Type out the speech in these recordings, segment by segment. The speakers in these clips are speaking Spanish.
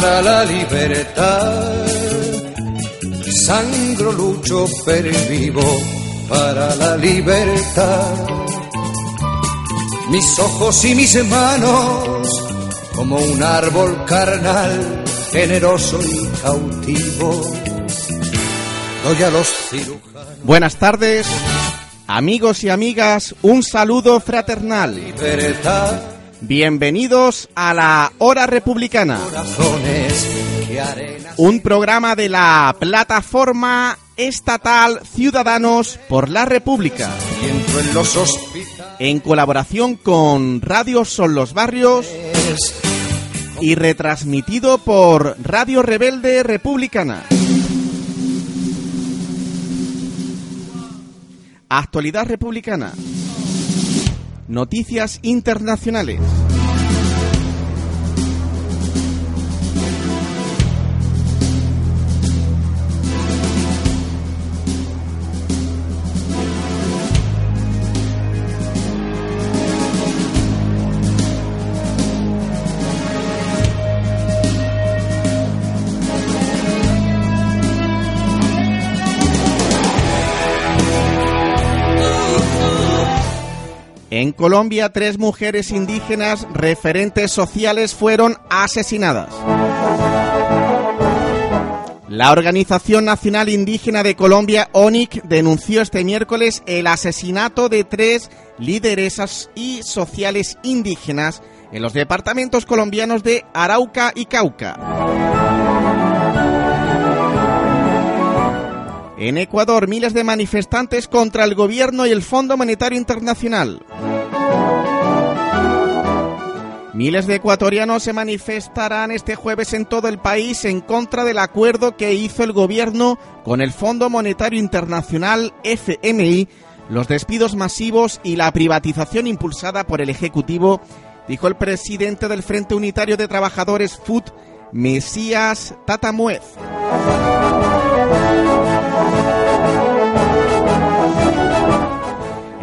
para la libertad. Sangro, lucho, vivo para la libertad. Mis ojos y mis manos, como un árbol carnal, generoso y cautivo, doy a los cirujanos. Buenas tardes, amigos y amigas, un saludo fraternal. Libertad, Bienvenidos a la Hora Republicana, un programa de la plataforma estatal Ciudadanos por la República, en colaboración con Radio Son los Barrios y retransmitido por Radio Rebelde Republicana. Actualidad republicana. Noticias internacionales. En Colombia, tres mujeres indígenas referentes sociales fueron asesinadas. La Organización Nacional Indígena de Colombia, ONIC, denunció este miércoles el asesinato de tres lideresas y sociales indígenas en los departamentos colombianos de Arauca y Cauca. En Ecuador, miles de manifestantes contra el gobierno y el Fondo Monetario Internacional. Miles de ecuatorianos se manifestarán este jueves en todo el país en contra del acuerdo que hizo el gobierno con el Fondo Monetario Internacional FMI, los despidos masivos y la privatización impulsada por el Ejecutivo, dijo el presidente del Frente Unitario de Trabajadores FUT, Mesías Tatamuez.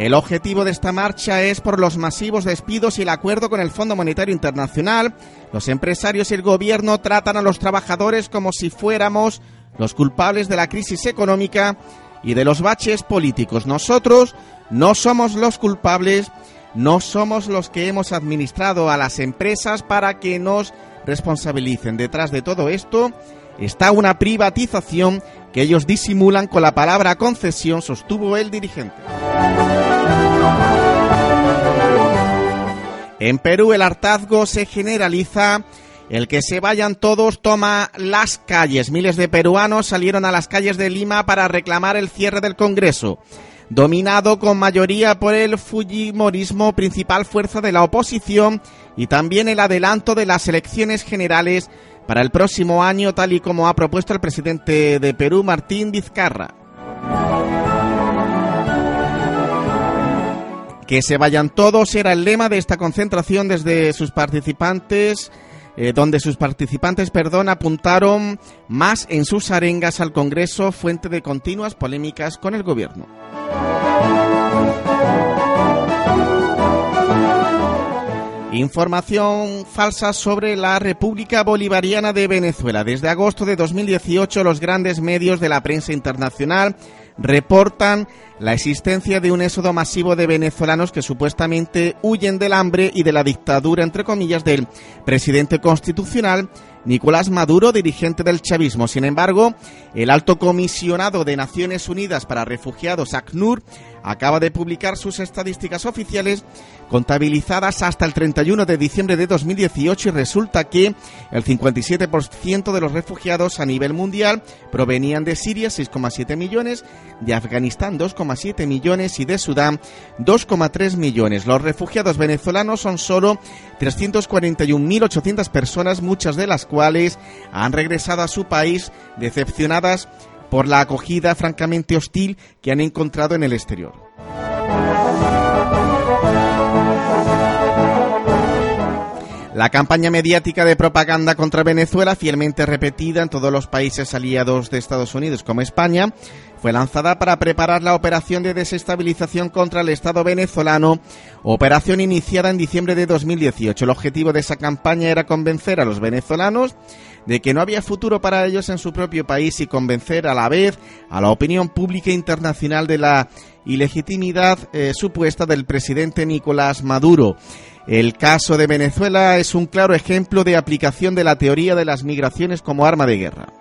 El objetivo de esta marcha es por los masivos despidos y el acuerdo con el Fondo Monetario Internacional. Los empresarios y el gobierno tratan a los trabajadores como si fuéramos los culpables de la crisis económica y de los baches políticos. Nosotros no somos los culpables, no somos los que hemos administrado a las empresas para que nos responsabilicen. Detrás de todo esto está una privatización que ellos disimulan con la palabra concesión, sostuvo el dirigente. En Perú el hartazgo se generaliza. El que se vayan todos toma las calles. Miles de peruanos salieron a las calles de Lima para reclamar el cierre del Congreso, dominado con mayoría por el Fujimorismo, principal fuerza de la oposición, y también el adelanto de las elecciones generales para el próximo año, tal y como ha propuesto el presidente de Perú, Martín Vizcarra. Que se vayan todos era el lema de esta concentración desde sus participantes, eh, donde sus participantes, perdón, apuntaron más en sus arengas al Congreso, fuente de continuas polémicas con el gobierno. Información falsa sobre la República Bolivariana de Venezuela. Desde agosto de 2018 los grandes medios de la prensa internacional reportan la existencia de un éxodo masivo de venezolanos que supuestamente huyen del hambre y de la dictadura, entre comillas, del presidente constitucional Nicolás Maduro, dirigente del chavismo. Sin embargo, el alto comisionado de Naciones Unidas para Refugiados, ACNUR, acaba de publicar sus estadísticas oficiales contabilizadas hasta el 31 de diciembre de 2018 y resulta que el 57% de los refugiados a nivel mundial provenían de Siria, 6,7 millones, de Afganistán, 2,7 millones y de Sudán, 2,3 millones. Los refugiados venezolanos son solo 341.800 personas, muchas de las cuales han regresado a su país decepcionadas por la acogida francamente hostil que han encontrado en el exterior. La campaña mediática de propaganda contra Venezuela, fielmente repetida en todos los países aliados de Estados Unidos como España, fue lanzada para preparar la operación de desestabilización contra el Estado venezolano, operación iniciada en diciembre de 2018. El objetivo de esa campaña era convencer a los venezolanos de que no había futuro para ellos en su propio país y convencer a la vez a la opinión pública internacional de la ilegitimidad eh, supuesta del presidente Nicolás Maduro. El caso de Venezuela es un claro ejemplo de aplicación de la teoría de las migraciones como arma de guerra.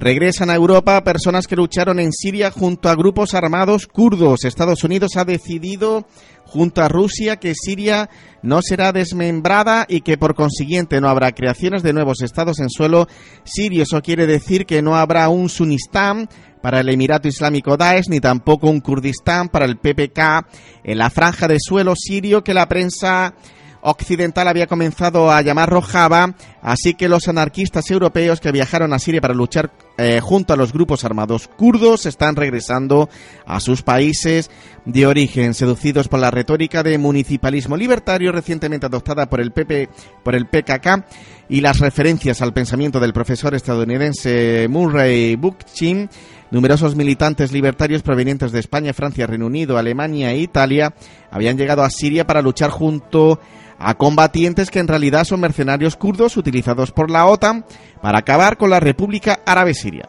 Regresan a Europa personas que lucharon en Siria junto a grupos armados kurdos. Estados Unidos ha decidido junto a Rusia que Siria no será desmembrada y que por consiguiente no habrá creaciones de nuevos estados en suelo sirio. Eso quiere decir que no habrá un Sunistán para el Emirato Islámico Daesh ni tampoco un Kurdistán para el PPK en la franja de suelo sirio que la prensa occidental había comenzado a llamar Rojava, así que los anarquistas europeos que viajaron a Siria para luchar eh, junto a los grupos armados kurdos están regresando a sus países de origen, seducidos por la retórica de municipalismo libertario recientemente adoptada por el PP, por el PKK y las referencias al pensamiento del profesor estadounidense Murray Bookchin. Numerosos militantes libertarios provenientes de España, Francia, Reino Unido, Alemania e Italia habían llegado a Siria para luchar junto a combatientes que en realidad son mercenarios kurdos utilizados por la OTAN para acabar con la República Árabe Siria.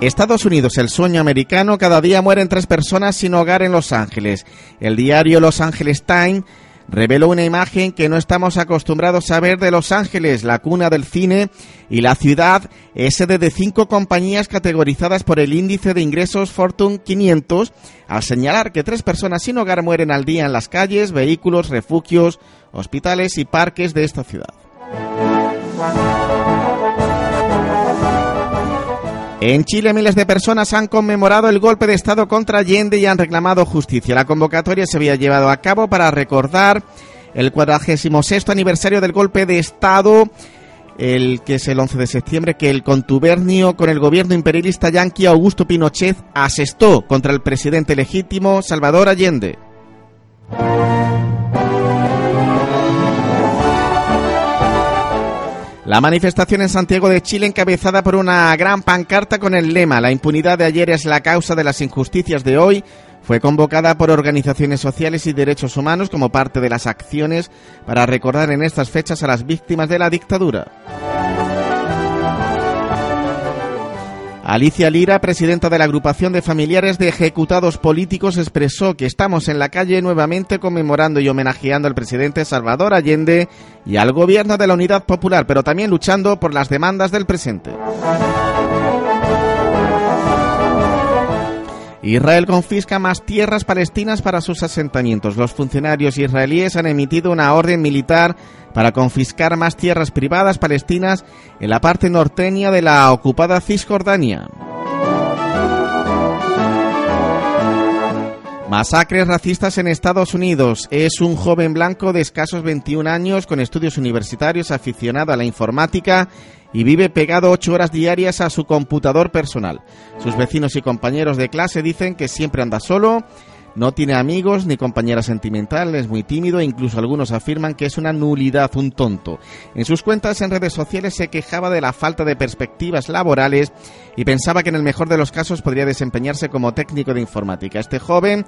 Estados Unidos, el sueño americano, cada día mueren tres personas sin hogar en Los Ángeles. El diario Los Angeles Times reveló una imagen que no estamos acostumbrados a ver de Los Ángeles, la cuna del cine y la ciudad es sede de cinco compañías categorizadas por el índice de ingresos Fortune 500, al señalar que tres personas sin hogar mueren al día en las calles, vehículos, refugios, hospitales y parques de esta ciudad. En Chile miles de personas han conmemorado el golpe de Estado contra Allende y han reclamado justicia. La convocatoria se había llevado a cabo para recordar el 46 aniversario del golpe de Estado, el que es el 11 de septiembre, que el contubernio con el gobierno imperialista yanqui Augusto Pinochet asestó contra el presidente legítimo Salvador Allende. La manifestación en Santiago de Chile encabezada por una gran pancarta con el lema La impunidad de ayer es la causa de las injusticias de hoy fue convocada por organizaciones sociales y derechos humanos como parte de las acciones para recordar en estas fechas a las víctimas de la dictadura. Alicia Lira, presidenta de la agrupación de familiares de ejecutados políticos, expresó que estamos en la calle nuevamente conmemorando y homenajeando al presidente Salvador Allende y al gobierno de la Unidad Popular, pero también luchando por las demandas del presente. Israel confisca más tierras palestinas para sus asentamientos. Los funcionarios israelíes han emitido una orden militar para confiscar más tierras privadas palestinas en la parte norteña de la ocupada Cisjordania. Masacres racistas en Estados Unidos. Es un joven blanco de escasos 21 años con estudios universitarios aficionado a la informática y vive pegado ocho horas diarias a su computador personal. Sus vecinos y compañeros de clase dicen que siempre anda solo, no tiene amigos ni compañera sentimental, es muy tímido e incluso algunos afirman que es una nulidad, un tonto. En sus cuentas en redes sociales se quejaba de la falta de perspectivas laborales y pensaba que en el mejor de los casos podría desempeñarse como técnico de informática. Este joven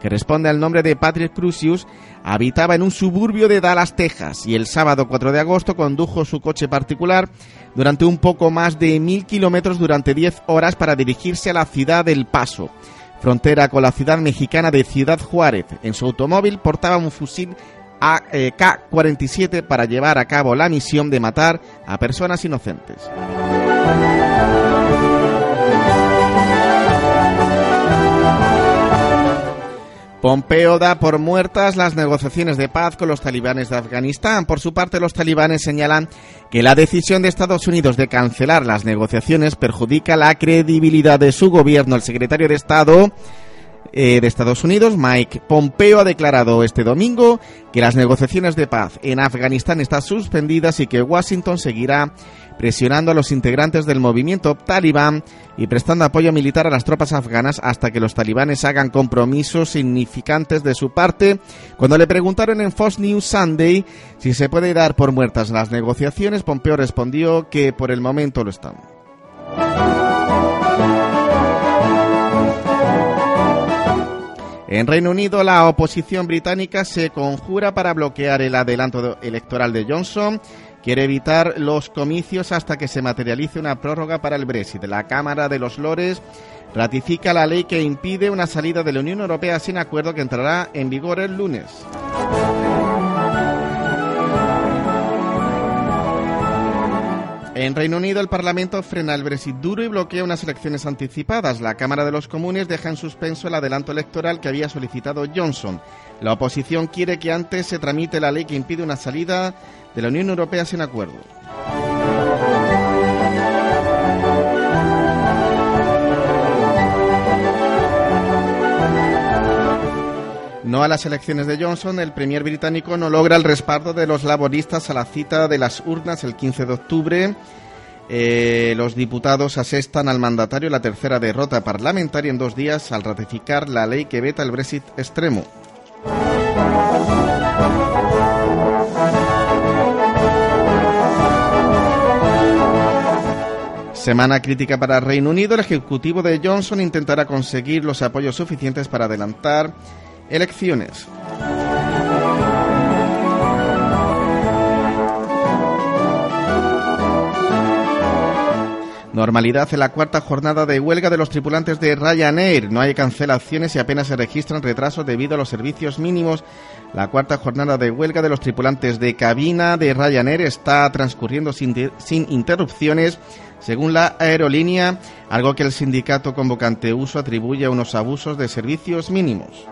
que responde al nombre de Patrick Crucius, habitaba en un suburbio de Dallas, Texas, y el sábado 4 de agosto condujo su coche particular durante un poco más de mil kilómetros durante 10 horas para dirigirse a la ciudad del Paso, frontera con la ciudad mexicana de Ciudad Juárez. En su automóvil portaba un fusil AK-47 para llevar a cabo la misión de matar a personas inocentes. Pompeo da por muertas las negociaciones de paz con los talibanes de Afganistán. Por su parte, los talibanes señalan que la decisión de Estados Unidos de cancelar las negociaciones perjudica la credibilidad de su gobierno. El secretario de Estado eh, de Estados Unidos, Mike Pompeo, ha declarado este domingo que las negociaciones de paz en Afganistán están suspendidas y que Washington seguirá presionando a los integrantes del movimiento talibán y prestando apoyo militar a las tropas afganas hasta que los talibanes hagan compromisos significantes de su parte. Cuando le preguntaron en Fox News Sunday si se puede dar por muertas las negociaciones, Pompeo respondió que por el momento lo están. En Reino Unido, la oposición británica se conjura para bloquear el adelanto electoral de Johnson quiere evitar los comicios hasta que se materialice una prórroga para el Brexit. La Cámara de los Lores ratifica la ley que impide una salida de la Unión Europea sin acuerdo que entrará en vigor el lunes. En Reino Unido, el Parlamento frena el Brexit duro y bloquea unas elecciones anticipadas. La Cámara de los Comunes deja en suspenso el adelanto electoral que había solicitado Johnson. La oposición quiere que antes se tramite la ley que impide una salida de la Unión Europea sin acuerdo. No a las elecciones de Johnson, el premier británico no logra el respaldo de los laboristas a la cita de las urnas el 15 de octubre. Eh, los diputados asestan al mandatario la tercera derrota parlamentaria en dos días al ratificar la ley que veta el Brexit extremo. Semana crítica para Reino Unido. El Ejecutivo de Johnson intentará conseguir los apoyos suficientes para adelantar elecciones. Normalidad en la cuarta jornada de huelga de los tripulantes de Ryanair. No hay cancelaciones y apenas se registran retrasos debido a los servicios mínimos. La cuarta jornada de huelga de los tripulantes de cabina de Ryanair está transcurriendo sin, sin interrupciones según la aerolínea, algo que el sindicato convocante uso atribuye a unos abusos de servicios mínimos.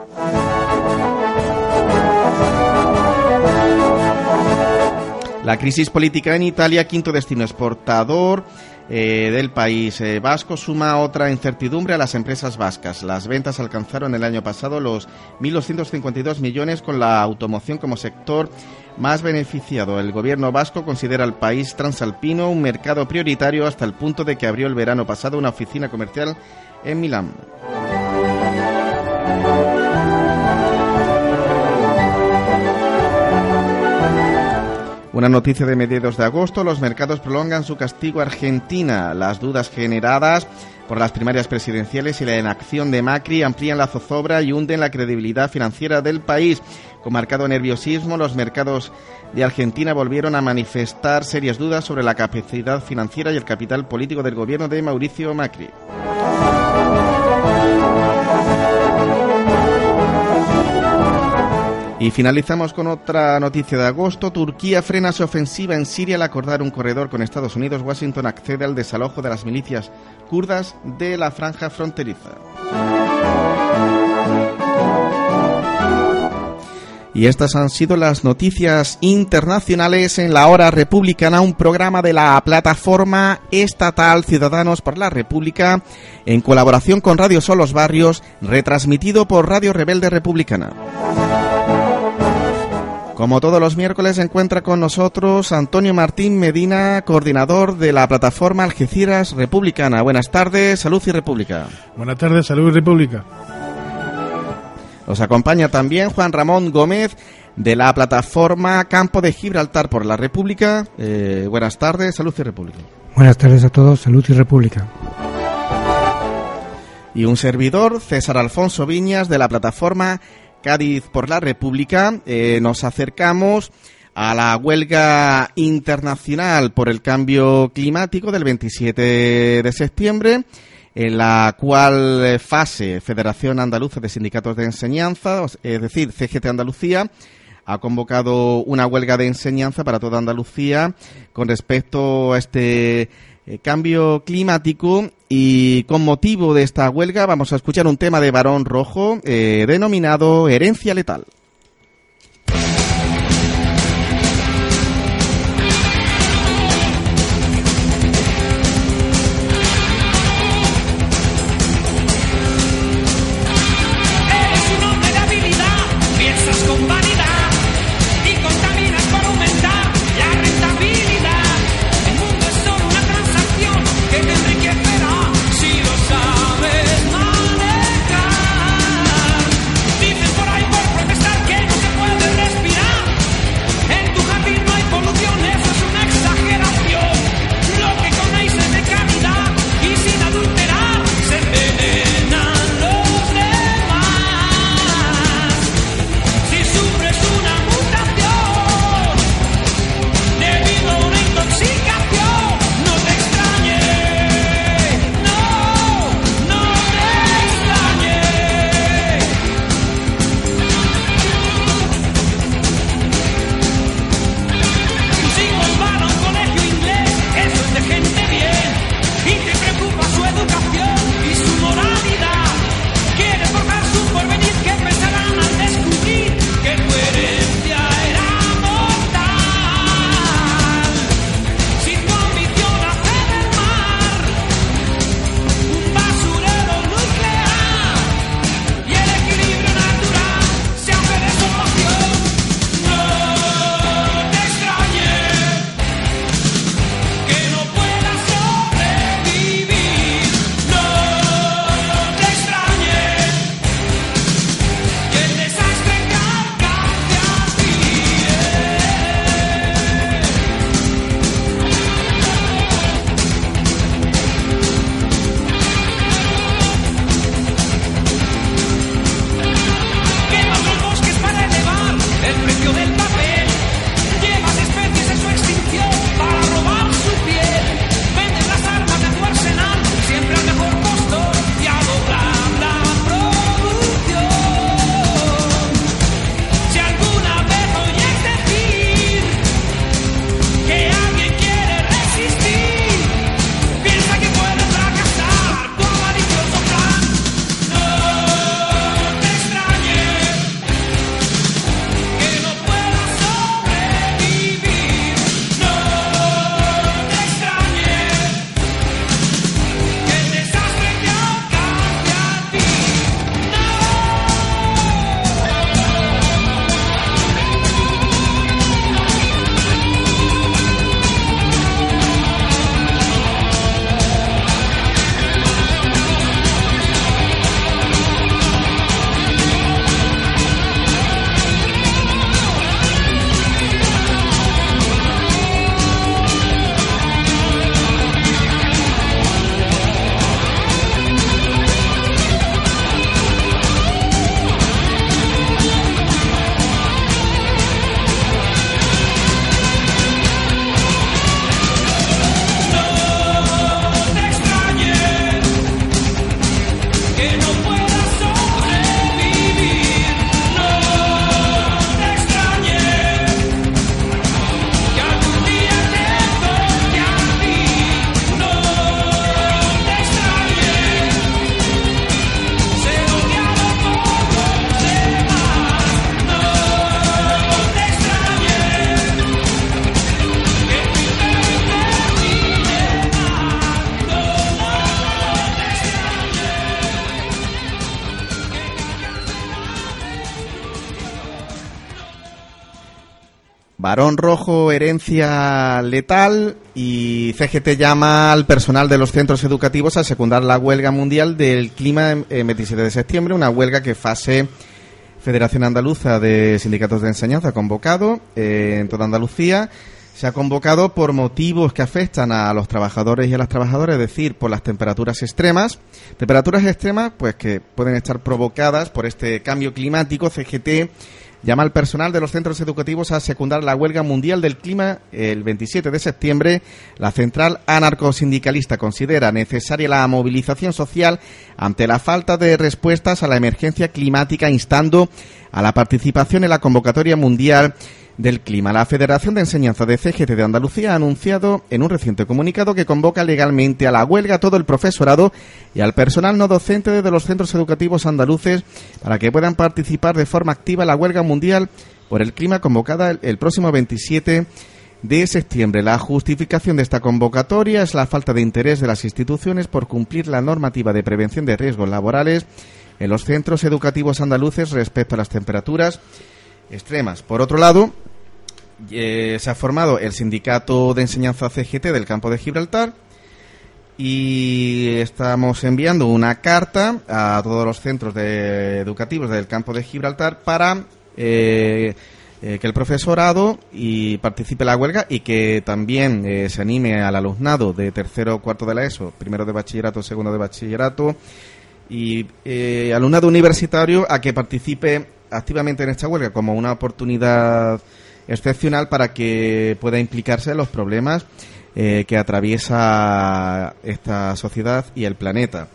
La crisis política en Italia, quinto destino exportador, eh, del país eh, vasco suma otra incertidumbre a las empresas vascas. Las ventas alcanzaron el año pasado los 1.252 millones con la automoción como sector más beneficiado. El gobierno vasco considera al país transalpino un mercado prioritario hasta el punto de que abrió el verano pasado una oficina comercial en Milán. Una noticia de mediados de agosto, los mercados prolongan su castigo a Argentina. Las dudas generadas por las primarias presidenciales y la inacción de Macri amplían la zozobra y hunden la credibilidad financiera del país. Con marcado nerviosismo, los mercados de Argentina volvieron a manifestar serias dudas sobre la capacidad financiera y el capital político del gobierno de Mauricio Macri. Y finalizamos con otra noticia de agosto. Turquía frena su ofensiva en Siria al acordar un corredor con Estados Unidos. Washington accede al desalojo de las milicias kurdas de la franja fronteriza. Y estas han sido las noticias internacionales en la hora republicana, un programa de la plataforma estatal Ciudadanos por la República en colaboración con Radio Solos Barrios, retransmitido por Radio Rebelde Republicana. Como todos los miércoles, se encuentra con nosotros Antonio Martín Medina, coordinador de la plataforma Algeciras Republicana. Buenas tardes, Salud y República. Buenas tardes, Salud y República. Nos acompaña también Juan Ramón Gómez de la plataforma Campo de Gibraltar por la República. Eh, buenas tardes, Salud y República. Buenas tardes a todos, Salud y República. Y un servidor, César Alfonso Viñas, de la plataforma Cádiz por la República, eh, nos acercamos a la huelga internacional por el cambio climático del 27 de septiembre, en la cual eh, fase Federación Andaluza de Sindicatos de Enseñanza, es decir, CGT Andalucía, ha convocado una huelga de enseñanza para toda Andalucía con respecto a este eh, cambio climático y con motivo de esta huelga vamos a escuchar un tema de Barón Rojo eh, denominado Herencia Letal. Varón Rojo, herencia letal y CGT llama al personal de los centros educativos a secundar la huelga mundial del clima el 27 de septiembre, una huelga que fase Federación Andaluza de Sindicatos de Enseñanza ha convocado eh, en toda Andalucía. Se ha convocado por motivos que afectan a los trabajadores y a las trabajadoras, es decir, por las temperaturas extremas. Temperaturas extremas, pues que pueden estar provocadas por este cambio climático. CGT llama al personal de los centros educativos a secundar la huelga mundial del clima el 27 de septiembre. La central anarcosindicalista considera necesaria la movilización social ante la falta de respuestas a la emergencia climática, instando a la participación en la convocatoria mundial del Clima. La Federación de Enseñanza de CGT de Andalucía ha anunciado en un reciente comunicado que convoca legalmente a la huelga a todo el profesorado y al personal no docente de los centros educativos andaluces para que puedan participar de forma activa en la huelga mundial por el clima convocada el, próximo 27 de septiembre. La justificación de esta convocatoria es la falta de interés de las instituciones por cumplir la normativa de prevención de riesgos laborales en los centros educativos andaluces respecto a las temperaturas extremas. Por otro lado, eh, se ha formado el sindicato de enseñanza CGT del campo de Gibraltar y estamos enviando una carta a todos los centros educativos del campo de Gibraltar para eh, eh, que el profesorado y participe en la huelga y que también se anime al alumnado de tercero o cuarto de la ESO, primero de bachillerato, segundo de bachillerato y alumnado universitario a que participe activamente en esta huelga como una oportunidad excepcional para que pueda implicarse en los problemas eh, que atraviesa esta sociedad y el planeta.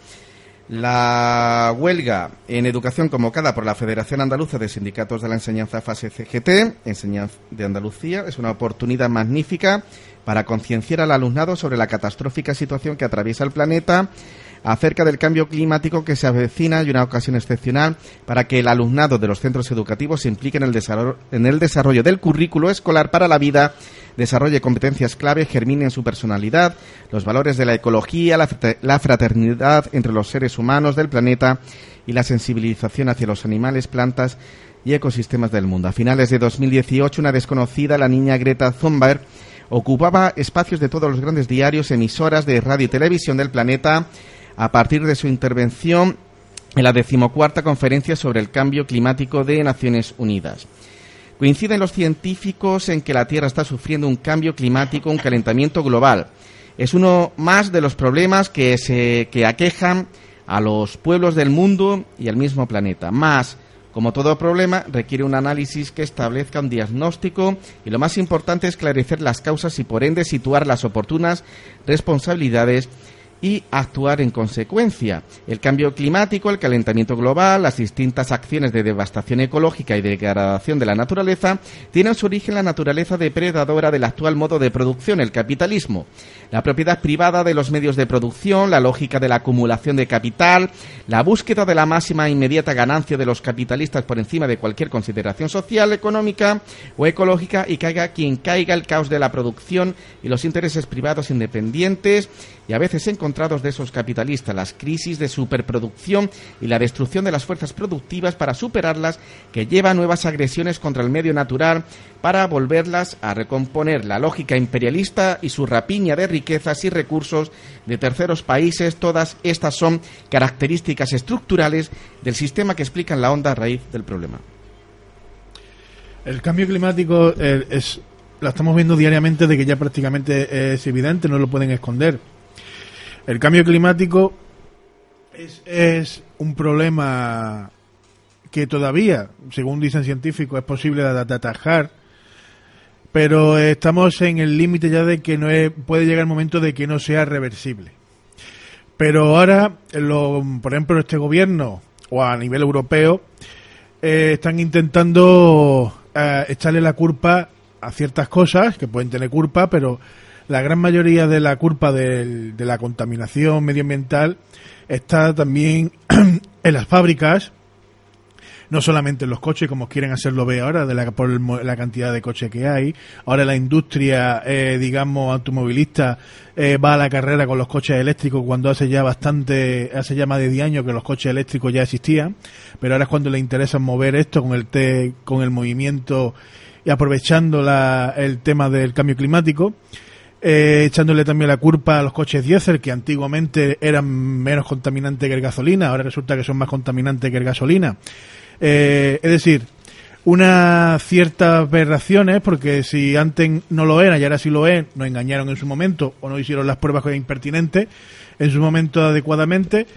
La huelga en educación convocada por la Federación Andaluza de Sindicatos de la Enseñanza Fase CGT, Enseñanza de Andalucía, es una oportunidad magnífica para concienciar al alumnado sobre la catastrófica situación que atraviesa el planeta acerca del cambio climático que se avecina y una ocasión excepcional para que el alumnado de los centros educativos se implique en el desarrollo, en el desarrollo del currículo escolar para la vida, desarrolle competencias clave, germine en su personalidad, los valores de la ecología, la fraternidad entre los seres humanos del planeta y la sensibilización hacia los animales, plantas y ecosistemas del mundo. A finales de 2018, una desconocida, la niña Greta Thunberg, ocupaba espacios de todos los grandes diarios, emisoras de radio y televisión del planeta, a partir de su intervención en la decimocuarta conferencia sobre el cambio climático de Naciones Unidas. Coinciden los científicos en que la Tierra está sufriendo un cambio climático, un calentamiento global. Es uno más de los problemas que, se, que aquejan a los pueblos del mundo y al mismo planeta. Más, como todo problema, requiere un análisis que establezca un diagnóstico y lo más importante es esclarecer las causas y por ende situar las oportunas responsabilidades y actuar en consecuencia. El cambio climático, el calentamiento global, las distintas acciones de devastación ecológica y degradación de la naturaleza tienen su origen en la naturaleza depredadora del actual modo de producción, el capitalismo. La propiedad privada de los medios de producción, la lógica de la acumulación de capital, la búsqueda de la máxima e inmediata ganancia de los capitalistas por encima de cualquier consideración social, económica o ecológica y caiga quien caiga el caos de la producción y los intereses privados independientes y a veces encontrados de esos capitalistas, las crisis de superproducción y la destrucción de las fuerzas productivas para superarlas, que lleva nuevas agresiones contra el medio natural para volverlas a recomponer la lógica imperialista y su rapiña de riquezas y recursos de terceros países. Todas estas son características estructurales del sistema que explican la onda raíz del problema. El cambio climático eh, es, la estamos viendo diariamente de que ya prácticamente es evidente, no lo pueden esconder. El cambio climático es, un problema que todavía, según dicen científicos, es posible de, atajar, pero estamos en el límite ya de que no puede llegar el momento de que no sea reversible. Pero ahora, por ejemplo, este gobierno o a nivel europeo eh, están intentando eh, echarle la culpa a ciertas cosas que pueden tener culpa, pero la gran mayoría de la culpa de, la contaminación medioambiental está también en las fábricas, no solamente en los coches, como quieren hacerlo ver ahora, de la, por la cantidad de coches que hay. Ahora la industria, eh, digamos, automovilista eh, va a la carrera con los coches eléctricos cuando hace ya bastante, hace ya más de 10 años que los coches eléctricos ya existían, pero ahora es cuando le interesa mover esto con el, con el movimiento y aprovechando la, el tema del cambio climático, eh, echándole también la culpa a los coches diésel que antiguamente eran menos contaminantes que el gasolina, ahora resulta que son más contaminantes que el gasolina. Eh, es decir, unas ciertas aberraciones, porque si antes no lo era y ahora sí lo es, nos engañaron en su momento o no hicieron las pruebas impertinentes en su momento adecuadamente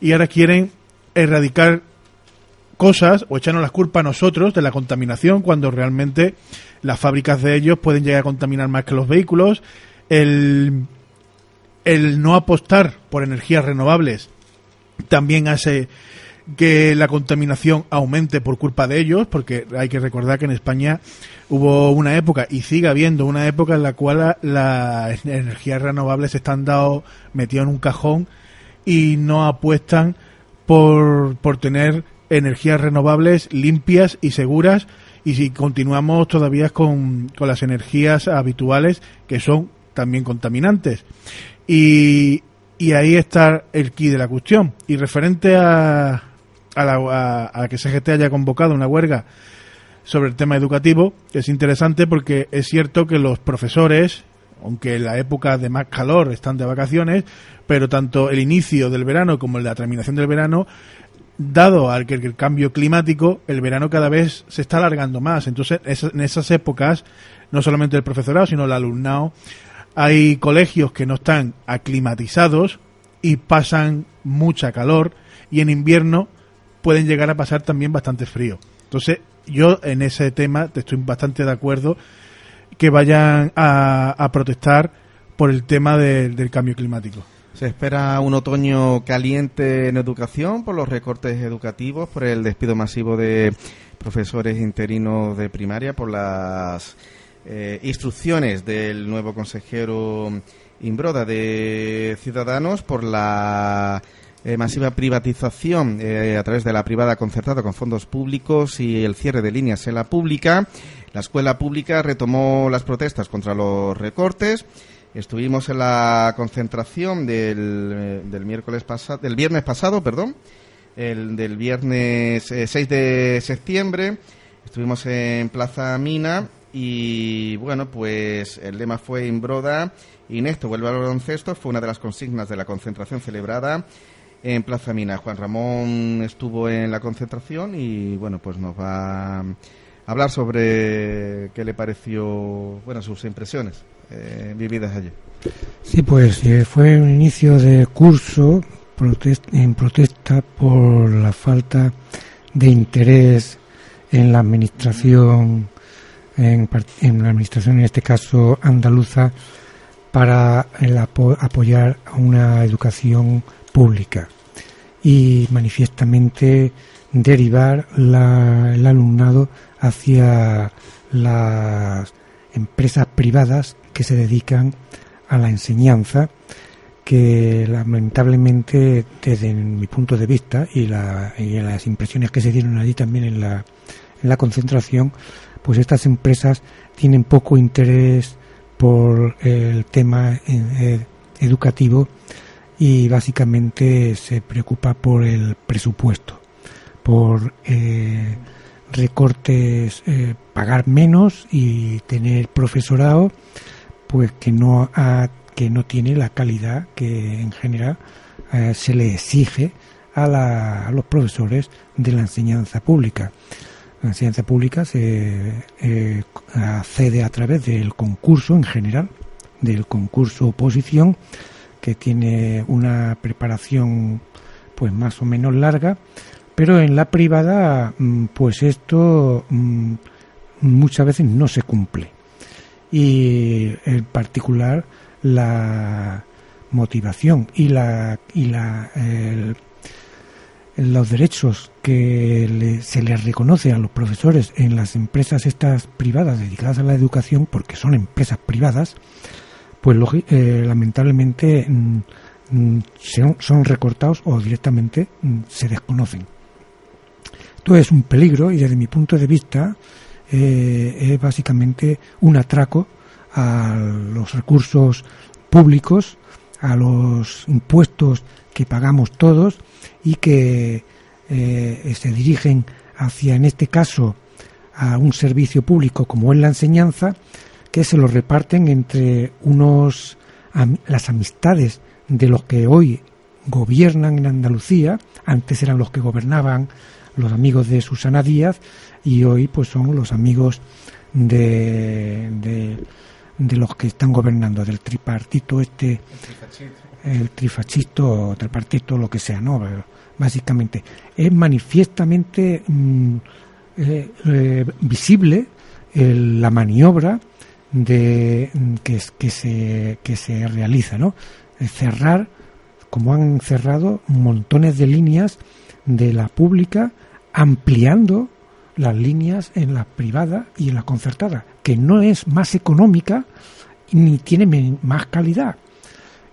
y ahora quieren erradicar cosas o echarnos las culpas a nosotros de la contaminación cuando realmente las fábricas de ellos pueden llegar a contaminar más que los vehículos. El, el no apostar por energías renovables también hace que la contaminación aumente por culpa de ellos, porque hay que recordar que en España hubo una época y sigue habiendo una época en la cual las energías renovables están dados metidos en un cajón y no apuestan por, por tener energías renovables limpias y seguras y si continuamos todavía con, con las energías habituales que son también contaminantes. Y, y ahí está el key de la cuestión. Y referente a, a, la, a, que CGT haya convocado una huelga sobre el tema educativo, es interesante porque es cierto que los profesores, aunque en la época de más calor están de vacaciones, pero tanto el inicio del verano como la terminación del verano, dado al que el cambio climático, el verano cada vez se está alargando más. Entonces, en esas épocas, no solamente el profesorado, sino el alumnado, hay colegios que no están aclimatizados y pasan mucha calor y en invierno pueden llegar a pasar también bastante frío. Entonces, yo en ese tema te estoy bastante de acuerdo que vayan a, protestar por el tema del cambio climático. Se espera un otoño caliente en educación por los recortes educativos, por el despido masivo de profesores interinos de primaria, por las eh, instrucciones del nuevo consejero Imbroda de Ciudadanos, por la eh, masiva privatización eh, a través de la privada concertada con fondos públicos y el cierre de líneas en la pública. La escuela pública retomó las protestas contra los recortes. Estuvimos en la concentración del, eh, del miércoles pasado, del viernes pasado, perdón, el del viernes 6 de septiembre. Estuvimos en Plaza Mina y bueno, pues el lema fue Imbroda y Néstor vuelve al baloncesto. Fue una de las consignas de la concentración celebrada en Plaza Mina. Juan Ramón estuvo en la concentración y bueno, pues nos va a hablar sobre qué le pareció, bueno, sus impresiones eh, vividas allí. Sí, pues eh, fue un inicio de curso en protesta por la falta de interés en la administración, en, la administración en este caso andaluza, para el apoyar a una educación pública y manifiestamente derivar el alumnado hacia las empresas privadas que se dedican a la enseñanza que lamentablemente desde mi punto de vista y, las impresiones que se dieron allí también en la, en la concentración pues estas empresas tienen poco interés por el tema eh, educativo y básicamente se preocupa por el presupuesto, por eh, recortes, eh, pagar menos y tener profesorado pues que no que no tiene la calidad que en general eh, se le exige a, a, los profesores de la enseñanza pública. La enseñanza pública se accede a través del concurso en general, del concurso oposición, que tiene una preparación pues más o menos larga, pero en la privada mm, pues esto mm, muchas veces no se cumple. Y en particular la motivación y la y la los derechos que se les reconoce a los profesores en las empresas estas privadas dedicadas a la educación porque son empresas privadas pues eh, lamentablemente mm, mm, son, recortados o directamente mm, se desconocen. Esto es un peligro y desde mi punto de vista eh, es básicamente un atraco a los recursos públicos, a los impuestos que pagamos todos y que eh, se dirigen hacia, en este caso, a un servicio público como es la enseñanza, que se lo reparten entre unos las amistades de los que hoy gobiernan en Andalucía, antes eran los que gobernaban los amigos de Susana Díaz y hoy pues son los amigos de, de, los que están gobernando, del tripartito este, el trifachisto o tripartito, lo que sea, ¿no? Básicamente, es manifiestamente mm, eh, eh, visible la maniobra de que, que, se, que se realiza, ¿no? Cerrar, como han cerrado montones de líneas de la pública, ampliando las líneas en la privada y en la concertada, que no es más económica ni tiene más calidad.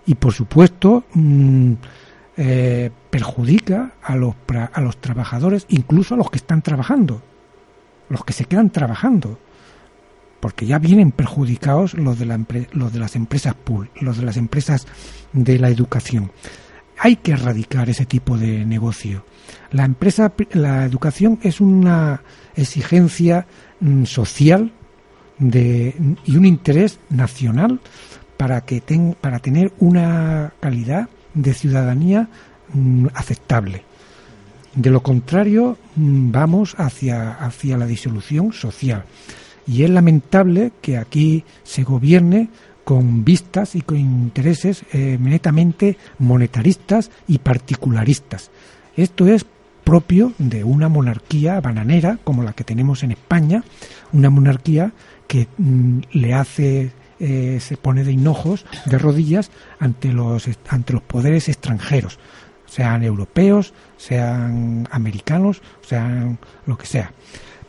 Y por supuesto, mm, eh, perjudica a los, a los trabajadores, incluso a los que están trabajando, los que se quedan trabajando porque ya vienen perjudicados los de, la, los de las empresas pool, los de las empresas de la educación. Hay que erradicar ese tipo de negocio. La empresa, la educación es una exigencia mm, social de, y un interés nacional para que para tener una calidad de ciudadanía mm, aceptable. De lo contrario, mm, vamos hacia, hacia la disolución social. Y es lamentable que aquí se gobierne con vistas y con intereses eh, netamente monetaristas y particularistas. Esto es propio de una monarquía bananera como la que tenemos en España, una monarquía que mm, le hace eh, se pone de hinojos, de rodillas ante los ante los poderes extranjeros, sean europeos, sean americanos, sean lo que sea.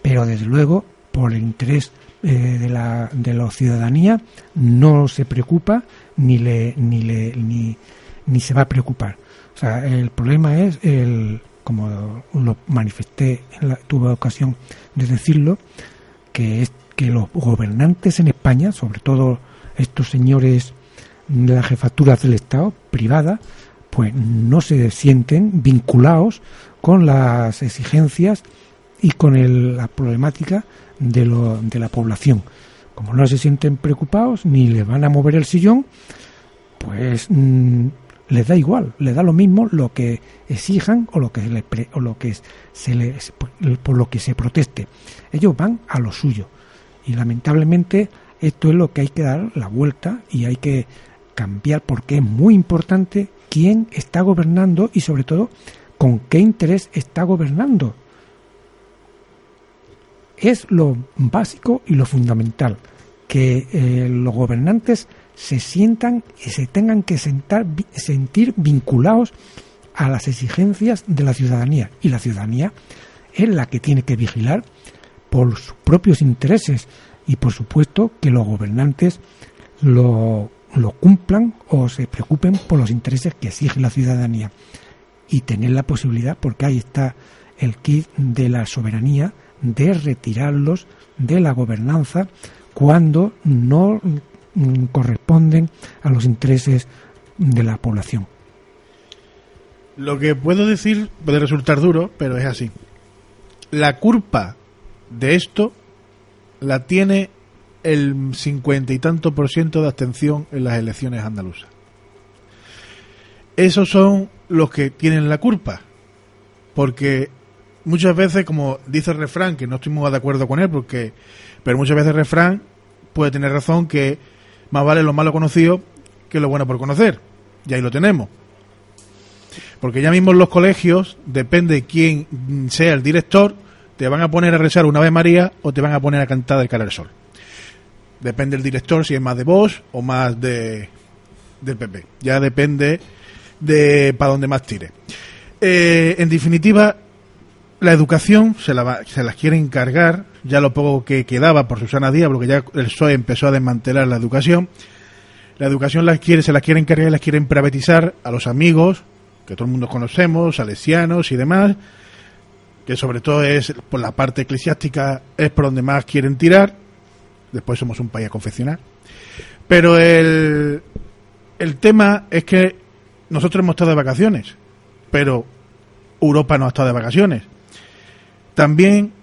Pero desde luego por el interés eh, de, la, de la ciudadanía no se preocupa ni le ni le ni, ni se va a preocupar o sea el problema es el como lo manifesté tuve ocasión de decirlo que es que los gobernantes en España sobre todo estos señores de las jefaturas del Estado privada pues no se sienten vinculados con las exigencias y con el, la problemática de, la población. Como no se sienten preocupados ni les van a mover el sillón, pues mm, les da igual, les da lo mismo lo que exijan o lo que, o lo que se les, por lo que se proteste. Ellos van a lo suyo. Y lamentablemente esto es lo que hay que dar la vuelta y hay que cambiar porque es muy importante quién está gobernando y sobre todo con qué interés está gobernando es lo básico y lo fundamental, que eh, los gobernantes se sientan y se tengan que sentar, sentir vinculados a las exigencias de la ciudadanía. Y la ciudadanía es la que tiene que vigilar por sus propios intereses y por supuesto que los gobernantes lo, lo cumplan o se preocupen por los intereses que exige la ciudadanía y tener la posibilidad, porque ahí está el kit de la soberanía, de retirarlos de la gobernanza cuando no mm, corresponden a los intereses de la población. Lo que puedo decir puede resultar duro, pero es así. La culpa de esto la tiene el cincuenta y tanto por ciento de abstención en las elecciones andaluzas. Esos son los que tienen la culpa, porque muchas veces, como dice el refrán, que no estoy muy de acuerdo con él, porque, pero muchas veces el refrán puede tener razón que más vale lo malo conocido que lo bueno por conocer. Y ahí lo tenemos. Porque ya mismo en los colegios, depende quién sea el director, te van a poner a rezar una vez María o te van a poner a cantar el cara del sol. Depende el director si es más de vos o más de del PP. Ya depende de para dónde más tire. Eh, en definitiva, la educación se la, se las quiere encargar, ya lo poco que quedaba por Susana Díaz, porque ya el PSOE empezó a desmantelar la educación. La educación las quiere, se las quiere encargar y las quieren privatizar a los amigos, que todo el mundo conocemos, salesianos y demás, que sobre todo es por la parte eclesiástica, es por donde más quieren tirar. Después somos un país a confeccionar. Pero el, el tema es que nosotros hemos estado de vacaciones, pero Europa no ha estado de vacaciones. También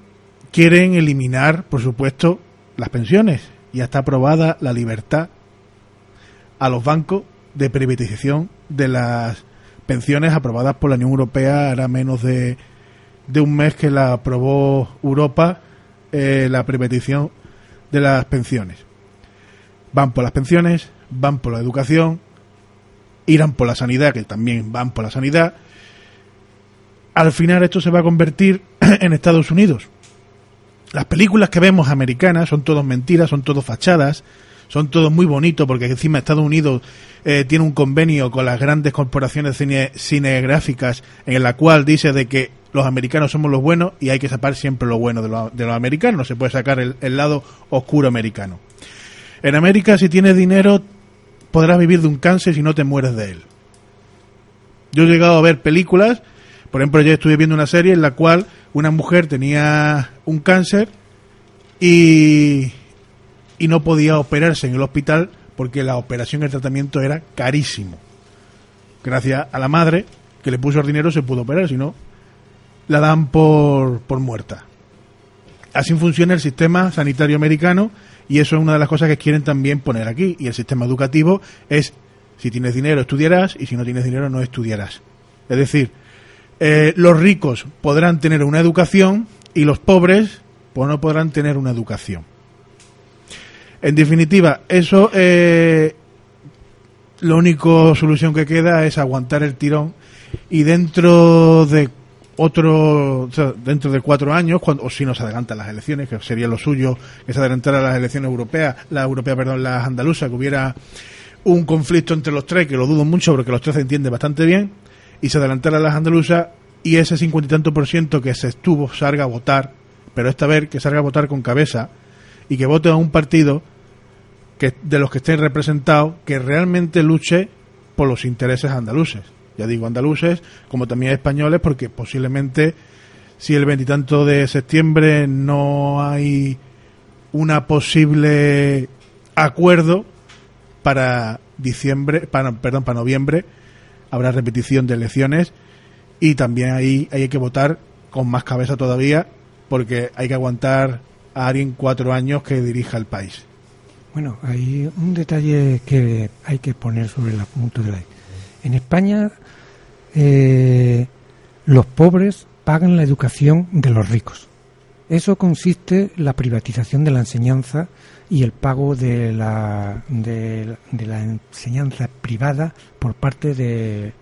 quieren eliminar, por supuesto, las pensiones. Ya está aprobada la libertad a los bancos de privatización de las pensiones aprobadas por la Unión Europea hará menos de, de un mes que la aprobó Europa eh, la privatización de las pensiones. Van por las pensiones, van por la educación, irán por la sanidad, que también van por la sanidad. Al final esto se va a convertir en Estados Unidos. Las películas que vemos americanas son todas mentiras, son todas fachadas, son todos muy bonitos porque encima Estados Unidos eh, tiene un convenio con las grandes corporaciones cine, cinegráficas en la cual dice de que los americanos somos los buenos y hay que sacar siempre lo bueno de, los americanos, no se puede sacar el, lado oscuro americano. En América si tienes dinero podrás vivir de un cáncer si no te mueres de él. Yo he llegado a ver películas, por ejemplo yo estuve viendo una serie en la cual una mujer tenía un cáncer y y no podía operarse en el hospital porque la operación el tratamiento era carísimo. Gracias a la madre que le puso el dinero se pudo operar, si no, la dan por, por muerta. Así funciona el sistema sanitario americano y eso es una de las cosas que quieren también poner aquí. Y el sistema educativo es, si tienes dinero estudiarás y si no tienes dinero no estudiarás. Es decir, eh, los ricos podrán tener una educación y los pobres pues no podrán tener una educación. En definitiva, eso, eh, la única solución que queda es aguantar el tirón y dentro de otro, dentro de cuatro años, cuando, o si nos adelantan las elecciones, que sería lo suyo, que se adelantara las elecciones europeas, la europea, perdón, las andaluzas, que hubiera un conflicto entre los tres, que lo dudo mucho porque los tres se entienden bastante bien, y se adelantara las andaluzas y ese cincuenta y tanto por ciento que se estuvo salga a votar, pero esta vez que salga a votar con cabeza y que vote a un partido que de los que estén representados que realmente luche por los intereses andaluces. Ya digo andaluces como también españoles porque posiblemente si el veintitanto de septiembre no hay una posible acuerdo para diciembre, para, perdón, para noviembre habrá repetición de elecciones y también ahí hay que votar con más cabeza todavía porque hay que aguantar a alguien cuatro años que dirija el país. Bueno, hay un detalle que hay que poner sobre el punto de la. En España, eh, los pobres pagan la educación de los ricos. Eso consiste en la privatización de la enseñanza y el pago de la, de, de la enseñanza privada por parte de,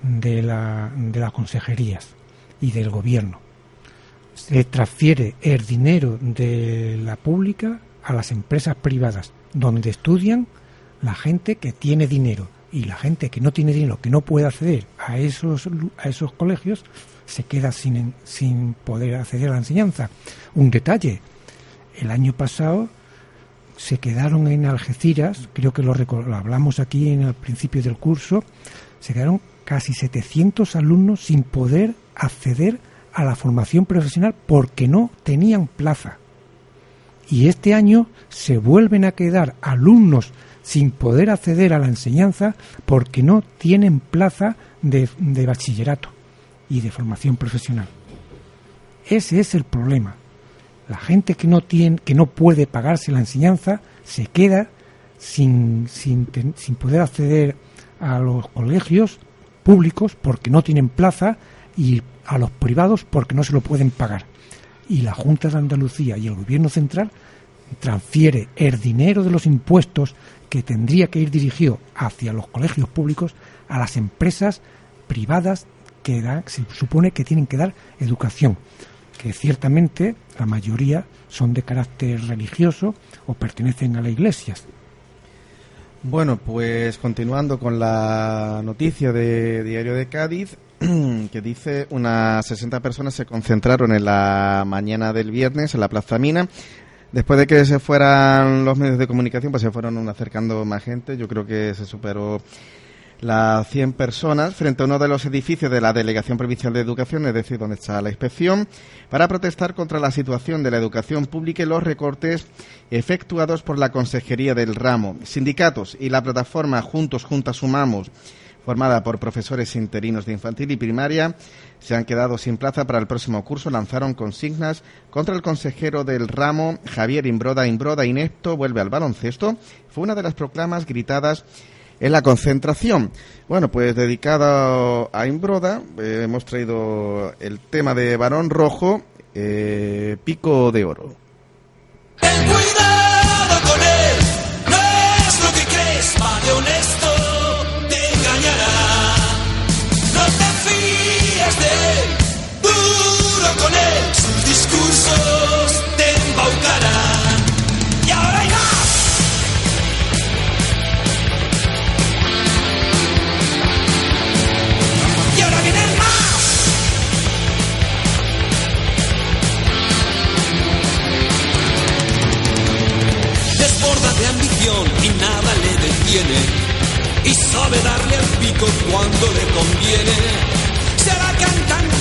de, la, de las consejerías y del gobierno. Se transfiere el dinero de la pública a las empresas privadas, donde estudian la gente que tiene dinero y la gente que no tiene dinero, que no puede acceder a esos, a esos colegios, se queda sin, sin poder acceder a la enseñanza. Un detalle, el año pasado se quedaron en Algeciras, creo que lo, lo hablamos aquí en el principio del curso, se quedaron casi 700 alumnos sin poder acceder a la formación profesional porque no tenían plaza y este año se vuelven a quedar alumnos sin poder acceder a la enseñanza porque no tienen plaza de, de, bachillerato y de formación profesional. Ese es el problema. La gente que no tiene, que no puede pagarse la enseñanza se queda sin, sin, sin poder acceder a los colegios públicos porque no tienen plaza y a los privados porque no se lo pueden pagar y la Junta de Andalucía y el Gobierno central transfiere el dinero de los impuestos que tendría que ir dirigido hacia los colegios públicos a las empresas privadas que se supone que tienen que dar educación, que ciertamente la mayoría son de carácter religioso o pertenecen a las iglesias. Bueno, pues continuando con la noticia de Diario de Cádiz, que dice unas 60 personas se concentraron en la mañana del viernes en la Plaza Mina. Después de que se fueran los medios de comunicación, pues se fueron acercando más gente. Yo creo que se superó las 100 personas frente a uno de los edificios de la Delegación Provincial de Educación, es decir, donde está la inspección, para protestar contra la situación de la educación pública y los recortes efectuados por la Consejería del Ramo. Sindicatos y la plataforma Juntos, Juntas Sumamos formada por profesores interinos de infantil y primaria, se han quedado sin plaza para el próximo curso. Lanzaron consignas contra el consejero del ramo, Javier Imbroda. Imbroda inepto vuelve al baloncesto. Fue una de las proclamas gritadas en la concentración. Bueno, pues dedicada a Imbroda, eh, hemos traído el tema de Barón Rojo, eh, Pico de Oro. Cuidado con él, lo que crees, sabe darle al pico cuando le conviene. Será cantante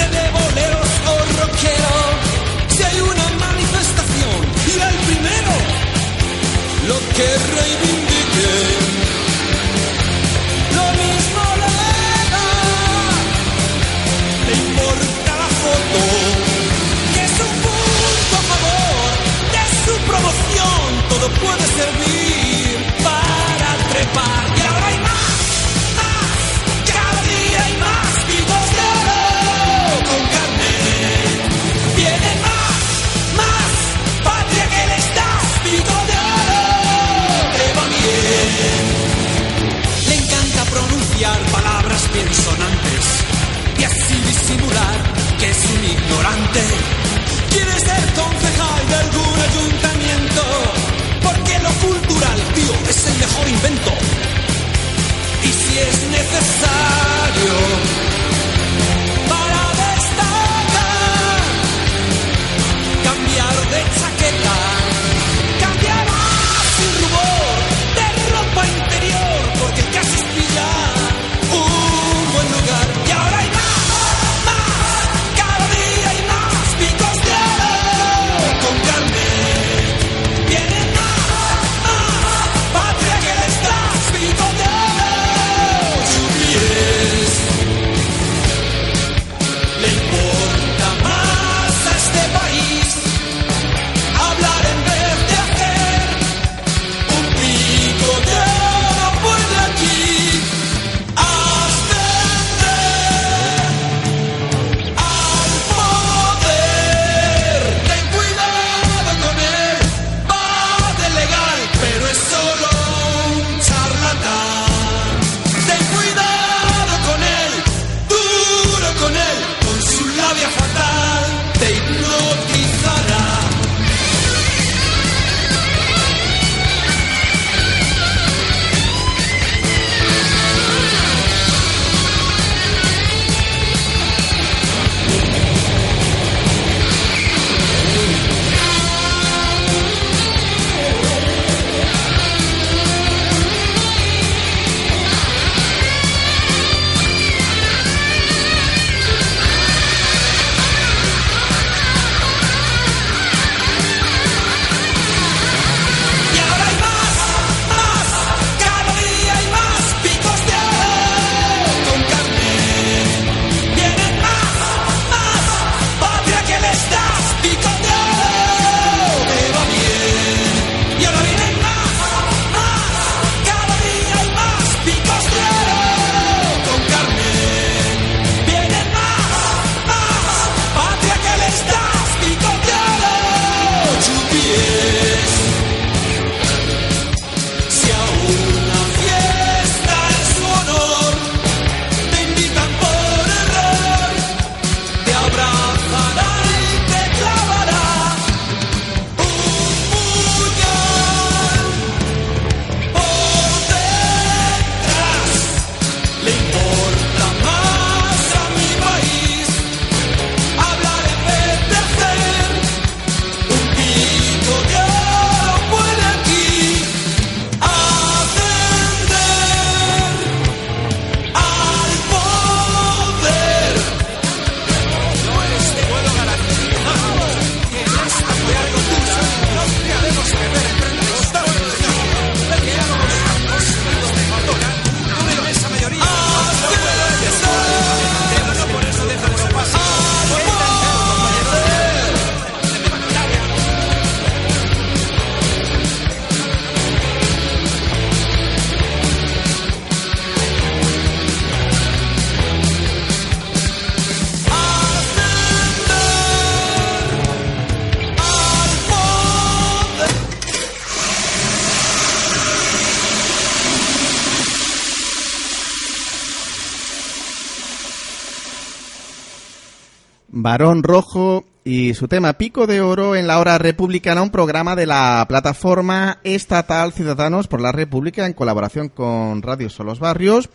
Barón Rojo y su tema Pico de Oro en la hora republicana, un programa de la plataforma estatal Ciudadanos por la República en colaboración con Radio Solos Barrios.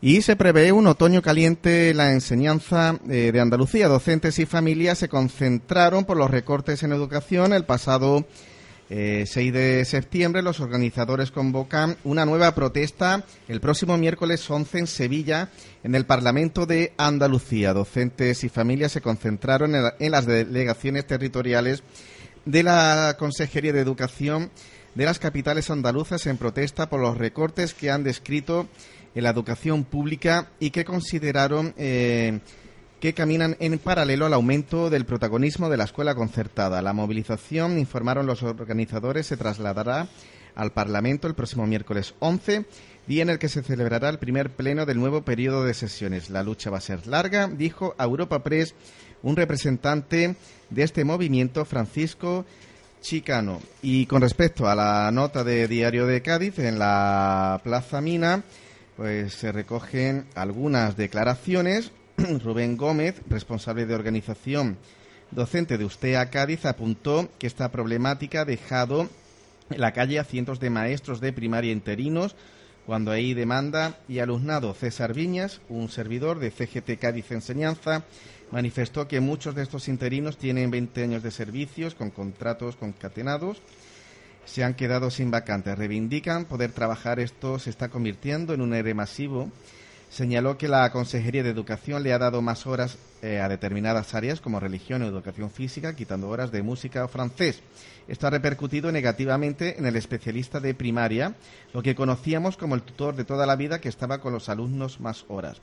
Y se prevé un otoño caliente en la enseñanza eh, de Andalucía. Docentes y familias se concentraron por los recortes en educación el pasado 6 eh, de septiembre los organizadores convocan una nueva protesta el próximo miércoles 11 en Sevilla, en el Parlamento de Andalucía. Docentes y familias se concentraron en, las delegaciones territoriales de la Consejería de Educación de las capitales andaluzas en protesta por los recortes que han descrito en la educación pública y que consideraron eh, que caminan en paralelo al aumento del protagonismo de la escuela concertada. La movilización, informaron los organizadores, se trasladará al Parlamento el próximo miércoles 11, día en el que se celebrará el primer pleno del nuevo periodo de sesiones. La lucha va a ser larga, dijo a Europa Press un representante de este movimiento, Francisco Chicano. Y con respecto a la nota de Diario de Cádiz, en la Plaza Mina, pues se recogen algunas declaraciones Rubén Gómez, responsable de organización docente de Ustea Cádiz, apuntó que esta problemática ha dejado en la calle a cientos de maestros de primaria interinos cuando hay demanda y alumnado. César Viñas, un servidor de CGT Cádiz Enseñanza, manifestó que muchos de estos interinos tienen 20 años de servicios con contratos concatenados. Se han quedado sin vacantes. Reivindican poder trabajar. Esto se está convirtiendo en un aire masivo señaló que la Consejería de Educación le ha dado más horas eh, a determinadas áreas como religión o educación física, quitando horas de música o francés. Esto ha repercutido negativamente en el especialista de primaria, lo que conocíamos como el tutor de toda la vida que estaba con los alumnos más horas.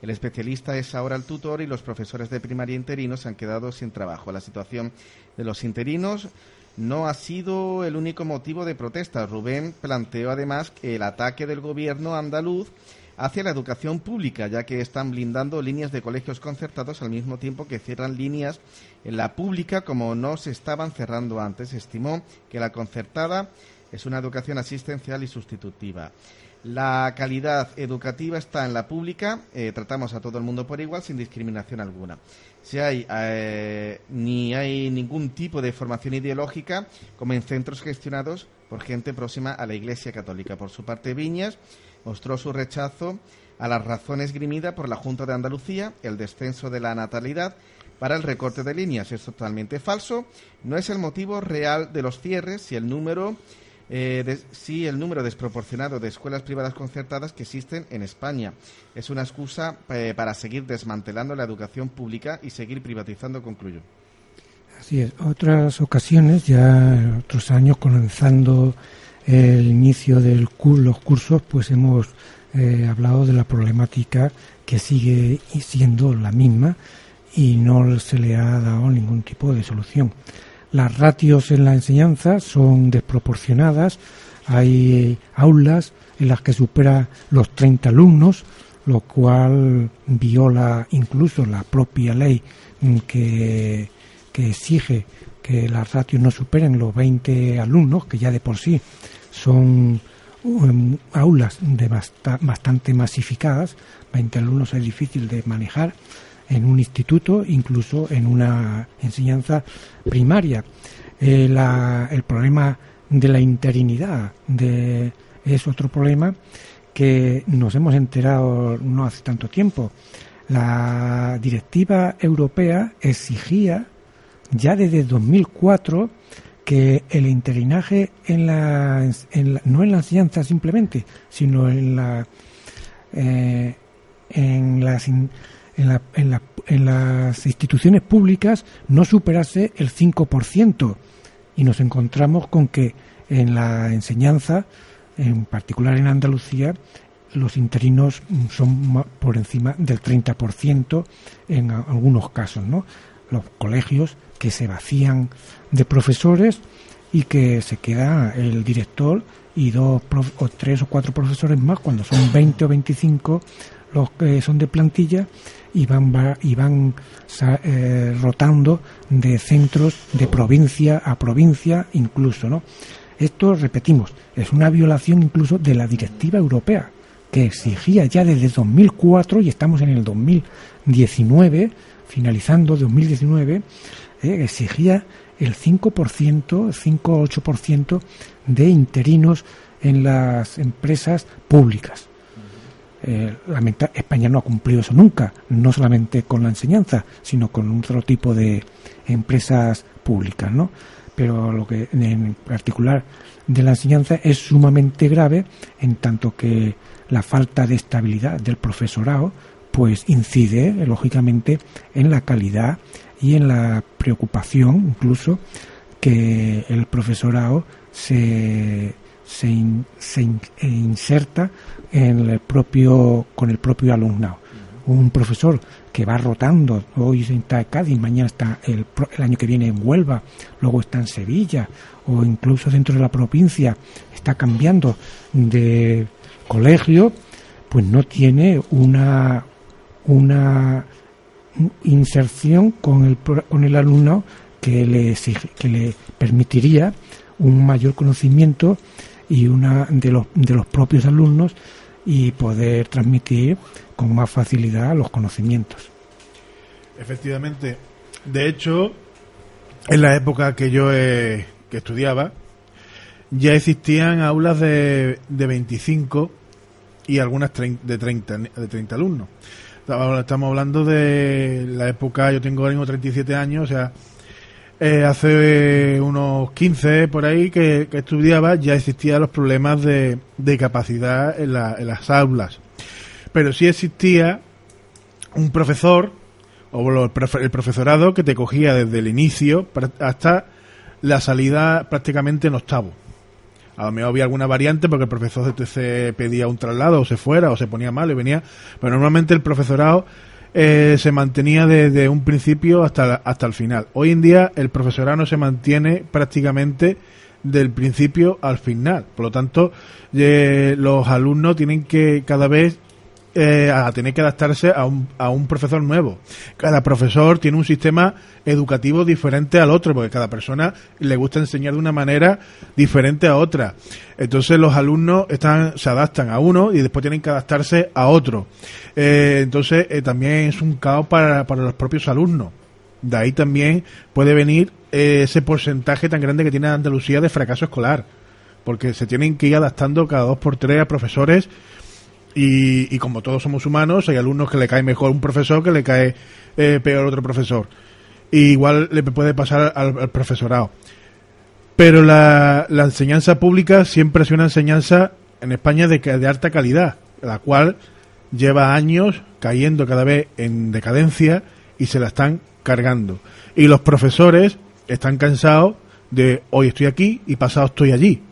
El especialista es ahora el tutor y los profesores de primaria interinos se han quedado sin trabajo. La situación de los interinos no ha sido el único motivo de protesta. Rubén planteó además que el ataque del gobierno andaluz hacia la educación pública, ya que están blindando líneas de colegios concertados al mismo tiempo que cierran líneas en la pública como no se estaban cerrando antes. Estimó que la concertada es una educación asistencial y sustitutiva. La calidad educativa está en la pública, eh, tratamos a todo el mundo por igual sin discriminación alguna. Si hay eh, ni hay ningún tipo de formación ideológica como en centros gestionados por gente próxima a la Iglesia Católica. Por su parte, Viñas mostró su rechazo a las razones grimidas por la Junta de Andalucía, el descenso de la natalidad, para el recorte de líneas. Es totalmente falso. No es el motivo real de los cierres si el número eh, si el número desproporcionado de escuelas privadas concertadas que existen en España. Es una excusa eh, para seguir desmantelando la educación pública y seguir privatizando, concluyo. Así es. Otras ocasiones, ya otros años, comenzando el inicio de los cursos, pues hemos eh, hablado de la problemática que sigue siendo la misma y no se le ha dado ningún tipo de solución. Las ratios en la enseñanza son desproporcionadas, hay aulas en las que supera los 30 alumnos, lo cual viola incluso la propia ley que, que exige que las ratios no superen los 20 alumnos, que ya de por sí son um, aulas de bastante masificadas, 20 alumnos es difícil de manejar en un instituto, incluso en una enseñanza primaria. Eh, el problema de la interinidad de, es otro problema que nos hemos enterado no hace tanto tiempo. La directiva europea exigía ya desde 2004 que el interinaje en la, no en la enseñanza simplemente, sino en la eh, en las en, en, las instituciones públicas no superase el 5% y nos encontramos con que en la enseñanza, en particular en Andalucía, los interinos son por encima del 30% en algunos casos, ¿no? Los colegios que se vacían de profesores y que se queda el director y dos o tres o cuatro profesores más cuando son 20 o 25 los que son de plantilla y van y van eh, rotando de centros de provincia a provincia incluso no esto repetimos es una violación incluso de la directiva europea que exigía ya desde 2004 y estamos en el 2019 finalizando 2019, eh, exigía el 5%, 5-8% de interinos en las empresas públicas. Eh, España no ha cumplido eso nunca, no solamente con la enseñanza, sino con otro tipo de empresas públicas, ¿no? Pero lo que en particular de la enseñanza es sumamente grave en tanto que la falta de estabilidad del profesorado pues incide lógicamente en la calidad y en la preocupación incluso que el profesorado se, se, inserta en el propio, con el propio alumnado. Un profesor que va rotando, hoy está en Cádiz, mañana está el, el año que viene en Huelva, luego está en Sevilla, o incluso dentro de la provincia está cambiando de colegio, pues no tiene una, una inserción con el, con el alumno que le, que le permitiría un mayor conocimiento y una de los, de los propios alumnos y poder transmitir con más facilidad los conocimientos. Efectivamente. De hecho, en la época que yo que estudiaba, ya existían aulas de, de 25 y algunas de 30, de 30 alumnos. Estamos hablando de la época, yo tengo ahora mismo 37 años, o sea, eh, hace unos 15 por ahí que, estudiaba ya existían los problemas de, de capacidad en, en las aulas. Pero sí existía un profesor o el profesorado que te cogía desde el inicio hasta la salida prácticamente en octavo. A lo mejor había alguna variante porque el profesor se pedía un traslado o se fuera o se ponía mal y venía. Pero normalmente el profesorado eh, se mantenía desde un principio hasta, hasta el final. Hoy en día el profesorado no se mantiene prácticamente del principio al final. Por lo tanto, eh, los alumnos tienen que cada vez eh, a tener que adaptarse a un, a un profesor nuevo. Cada profesor tiene un sistema educativo diferente al otro, porque cada persona le gusta enseñar de una manera diferente a otra. Entonces los alumnos están, se adaptan a uno y después tienen que adaptarse a otro. Eh, entonces eh, también es un caos para, para los propios alumnos. De ahí también puede venir ese porcentaje tan grande que tiene Andalucía de fracaso escolar, porque se tienen que ir adaptando cada dos por tres a profesores y, como todos somos humanos, hay alumnos que le cae mejor un profesor que le cae eh, peor otro profesor. igual le puede pasar al, profesorado. Pero la, enseñanza pública siempre es una enseñanza en España de, de alta calidad, la cual lleva años cayendo cada vez en decadencia y se la están cargando. Y los profesores están cansados de hoy estoy aquí y pasado estoy allí.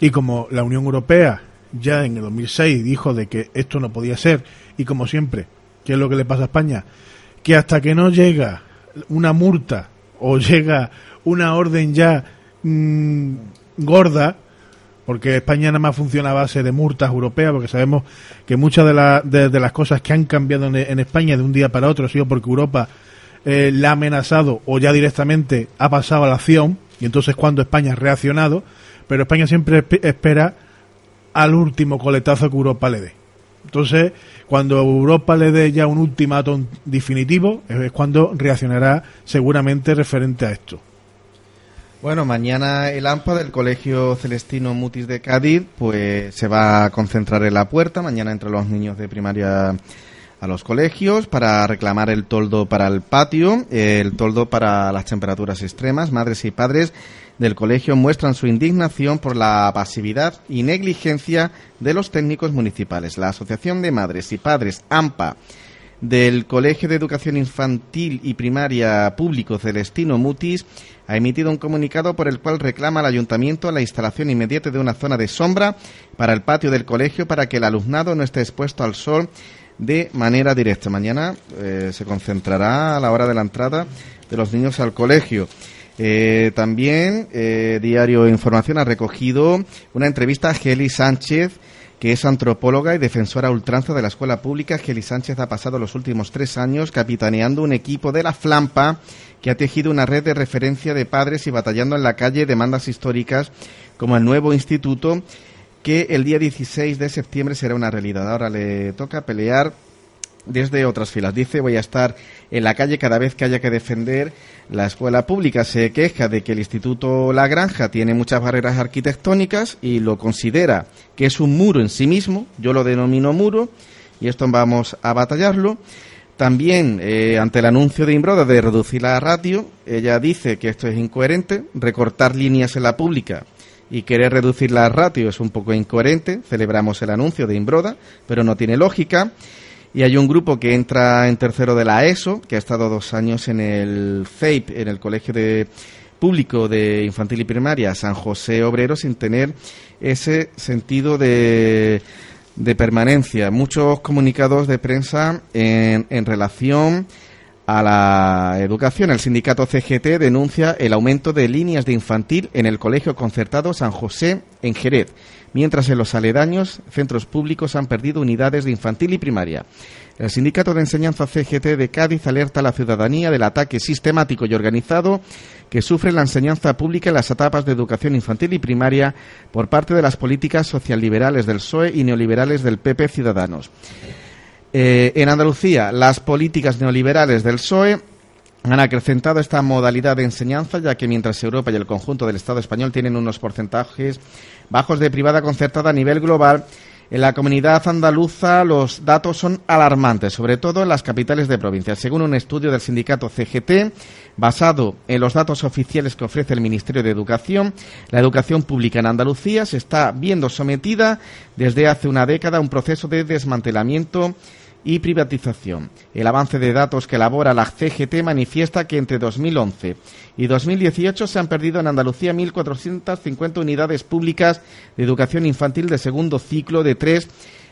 Y como la Unión Europea ya en el 2006 dijo de que esto no podía ser y como siempre, ¿qué es lo que le pasa a España? Que hasta que no llega una multa o llega una orden ya mm, gorda, porque España nada más funciona a base de multas europeas, porque sabemos que muchas de, de, las cosas que han cambiado en, España de un día para otro ha sido porque Europa eh, la ha amenazado o ya directamente ha pasado a la acción, y entonces cuando España ha reaccionado, pero España siempre espera al último coletazo que Europa le dé. Entonces, cuando Europa le dé ya un ultimátum definitivo, es cuando reaccionará seguramente referente a esto. Bueno, mañana el AMPA del Colegio Celestino Mutis de Cádiz pues se va a concentrar en la puerta, mañana entre los niños de primaria a los colegios para reclamar el toldo para el patio, el toldo para las temperaturas extremas. Madres y padres del colegio muestran su indignación por la pasividad y negligencia de los técnicos municipales. La Asociación de Madres y Padres AMPA del Colegio de Educación Infantil y Primaria Público Celestino Mutis ha emitido un comunicado por el cual reclama al ayuntamiento la instalación inmediata de una zona de sombra para el patio del colegio para que el alumnado no esté expuesto al sol de manera directa. Mañana eh, se concentrará a la hora de la entrada de los niños al colegio. Eh, también eh, Diario Información ha recogido una entrevista a Geli Sánchez, que es antropóloga y defensora ultranza de la escuela pública. Geli Sánchez ha pasado los últimos tres años capitaneando un equipo de la Flampa que ha tejido una red de referencia de padres y batallando en la calle demandas históricas como el nuevo instituto que el día 16 de septiembre será una realidad. Ahora le toca pelear desde otras filas. Dice, voy a estar en la calle cada vez que haya que defender la escuela pública. Se queja de que el Instituto La Granja tiene muchas barreras arquitectónicas y lo considera que es un muro en sí mismo. Yo lo denomino muro y esto vamos a batallarlo. También, eh, ante el anuncio de Imbroda de reducir la ratio, ella dice que esto es incoherente, recortar líneas en la pública y querer reducir la ratio es un poco incoherente. Celebramos el anuncio de Imbroda, pero no tiene lógica. Y hay un grupo que entra en tercero de la ESO, que ha estado dos años en el CEIP, en el Colegio de Público de Infantil y Primaria San José Obrero, sin tener ese sentido de, de permanencia. Muchos comunicados de prensa en, en relación a la educación. El sindicato CGT denuncia el aumento de líneas de infantil en el Colegio Concertado San José en Jerez mientras en los aledaños centros públicos han perdido unidades de infantil y primaria. El Sindicato de Enseñanza CGT de Cádiz alerta a la ciudadanía del ataque sistemático y organizado que sufre la enseñanza pública en las etapas de educación infantil y primaria por parte de las políticas socialliberales del PSOE y neoliberales del PP Ciudadanos. Eh, en Andalucía, las políticas neoliberales del PSOE han acrecentado esta modalidad de enseñanza, ya que mientras Europa y el conjunto del Estado español tienen unos porcentajes bajos de privada concertada a nivel global, en la comunidad andaluza los datos son alarmantes, sobre todo en las capitales de provincia. Según un estudio del sindicato CGT, basado en los datos oficiales que ofrece el Ministerio de Educación, la educación pública en Andalucía se está viendo sometida desde hace una década a un proceso de desmantelamiento y privatización. El avance de datos que elabora la CGT manifiesta que entre 2011 y 2018 se han perdido en Andalucía 1.450 unidades públicas de educación infantil de segundo ciclo de tres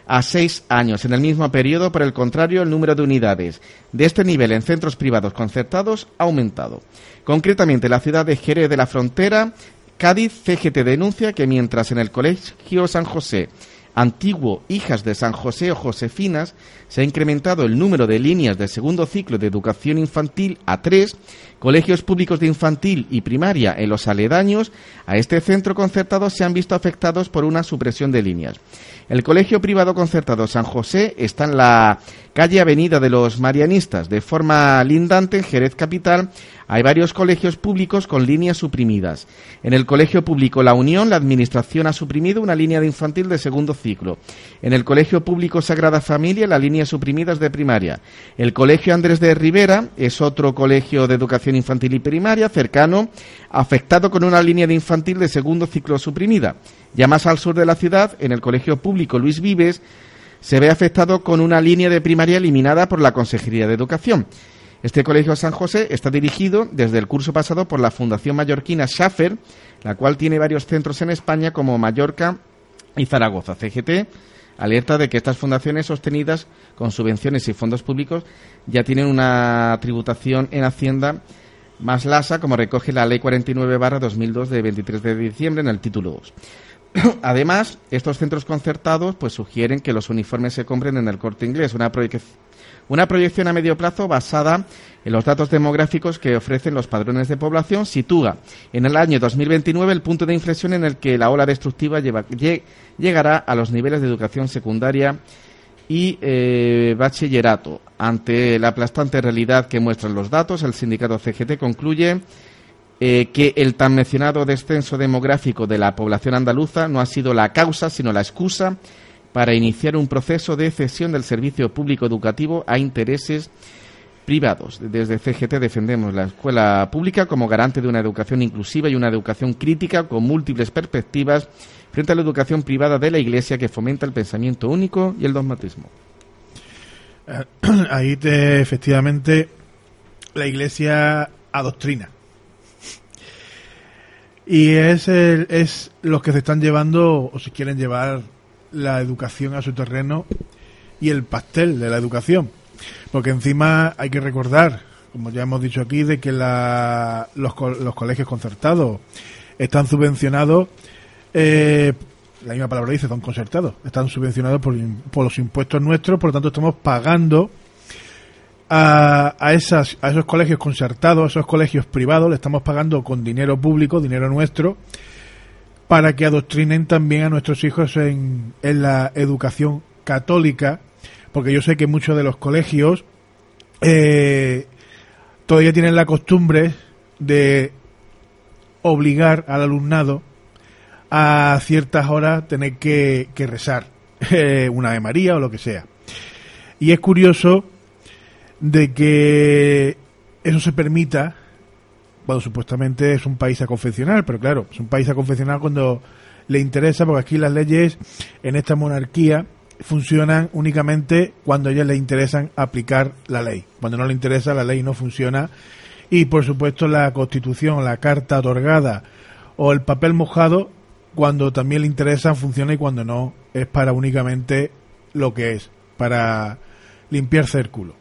a seis años. En el mismo periodo, por el contrario, el número de unidades de este nivel en centros privados concertados ha aumentado. Concretamente, la ciudad de Jerez de la Frontera, Cádiz, CGT denuncia que mientras en el Colegio San José antiguo Hijas de San José o Josefinas, se ha incrementado el número de líneas de segundo ciclo de educación infantil a tres, colegios públicos de infantil y primaria en los aledaños a este centro concertado se han visto afectados por una supresión de líneas. El colegio privado concertado San José está en la calle Avenida de los Marianistas. De forma lindante, en Jerez Capital, hay varios colegios públicos con líneas suprimidas. En el Colegio Público La Unión, la Administración ha suprimido una línea de infantil de segundo ciclo. En el Colegio Público Sagrada Familia, la línea suprimida es de primaria. El Colegio Andrés de Rivera es otro colegio de educación infantil y primaria cercano, afectado con una línea de infantil de segundo ciclo suprimida. Ya más al sur de la ciudad, en el Colegio Público Luis Vives, se ve afectado con una línea de primaria eliminada por la Consejería de Educación. Este colegio San José está dirigido desde el curso pasado por la Fundación Mallorquina Schaffer, la cual tiene varios centros en España como Mallorca y Zaragoza. CGT alerta de que estas fundaciones sostenidas con subvenciones y fondos públicos ya tienen una tributación en Hacienda más lasa, como recoge la Ley 49-2002 de 23 de diciembre en el título 2. Además, estos centros concertados pues sugieren que los uniformes se compren en el corte inglés, una, una proyección a medio plazo basada en los datos demográficos que ofrecen los padrones de población sitúa en el año 2029 el punto de inflexión en el que la ola destructiva llegará a los niveles de educación secundaria y eh, bachillerato. Ante la aplastante realidad que muestran los datos, el sindicato CGT concluye eh, que el tan mencionado descenso demográfico de la población andaluza no ha sido la causa, sino la excusa para iniciar un proceso de cesión del servicio público educativo a intereses privados. Desde CGT defendemos la escuela pública como garante de una educación inclusiva y una educación crítica con múltiples perspectivas frente a la educación privada de la Iglesia que fomenta el pensamiento único y el dogmatismo. Eh, ahí te, efectivamente la Iglesia adoctrina. Y es, el, es los que se están llevando, o si quieren llevar la educación a su terreno y el pastel de la educación. Porque encima hay que recordar, como ya hemos dicho aquí, de que la, los, los colegios concertados están subvencionados, eh, la misma palabra dice, son concertados, están subvencionados por, por los impuestos nuestros, por lo tanto estamos pagando a, a, esas, a esos colegios concertados, a esos colegios privados, le estamos pagando con dinero público, dinero nuestro, para que adoctrinen también a nuestros hijos en, en la educación católica, porque yo sé que muchos de los colegios eh, todavía tienen la costumbre de obligar al alumnado a ciertas horas tener que, rezar eh, una de María o lo que sea. Y es curioso de que eso se permita cuando supuestamente es un país a confeccionar, pero claro, es un país a confeccionar cuando le interesa, porque aquí las leyes en esta monarquía funcionan únicamente cuando a ellas les interesan aplicar la ley. Cuando no le interesa, la ley no funciona. Y por supuesto la constitución, la carta otorgada o el papel mojado, cuando también le interesa, funciona y cuando no, es para únicamente lo que es, para limpiar círculo.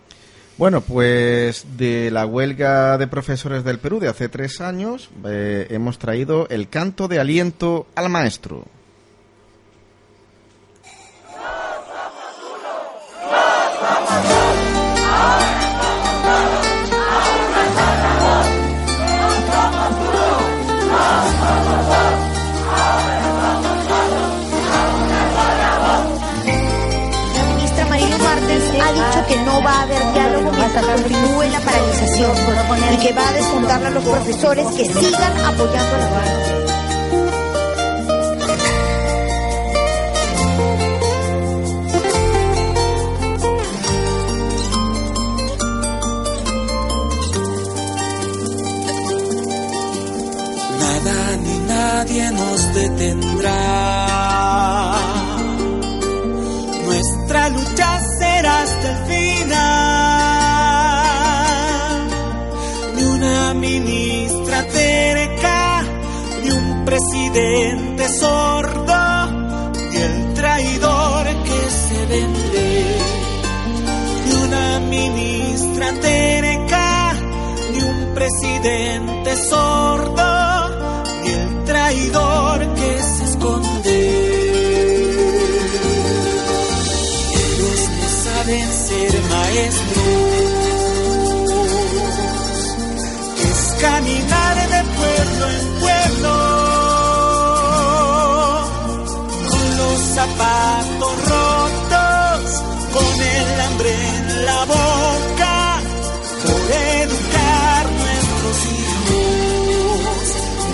Bueno, pues de la huelga de profesores del Perú de hace tres años eh, hemos traído el canto de aliento al maestro. Mientras continúe la paralización y que va a descontarle a los profesores que sigan apoyando a la ni nadie nos detendrá. Nuestra lucha será hasta el final. Un presidente sordo, ni el traidor que se vende. Ni una ministra terca, ni un presidente sordo, ni el traidor que se esconde. saben ser maestros. Zapatos rotos, con el hambre en la boca, por educar nuestros hijos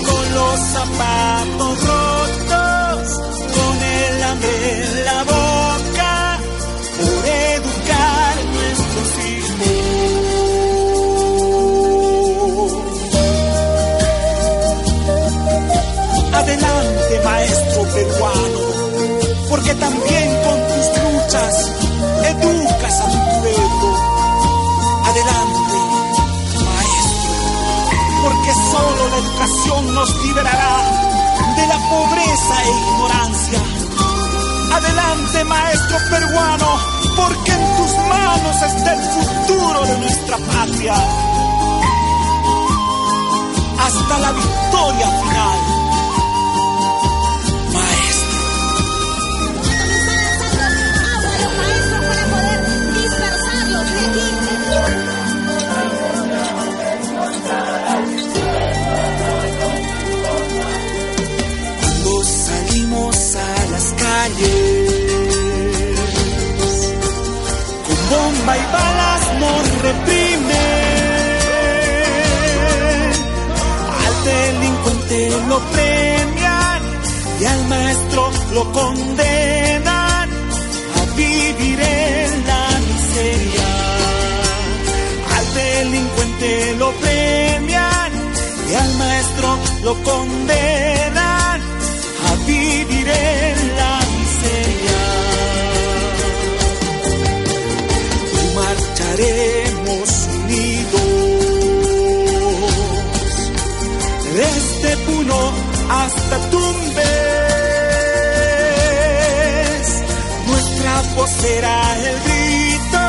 con los zapatos rotos, educación nos liberará de la pobreza e ignorancia Adelante, maestro peruano, porque en tus manos está el futuro de nuestra patria. Hasta la victoria final. Delincuente lo premian y al maestro lo condenan a vivir en la miseria. Al delincuente lo premian y al maestro lo condenan a vivir en la miseria. Y marcharemos desde Puno hasta Tumbes. Nuestra voz será el grito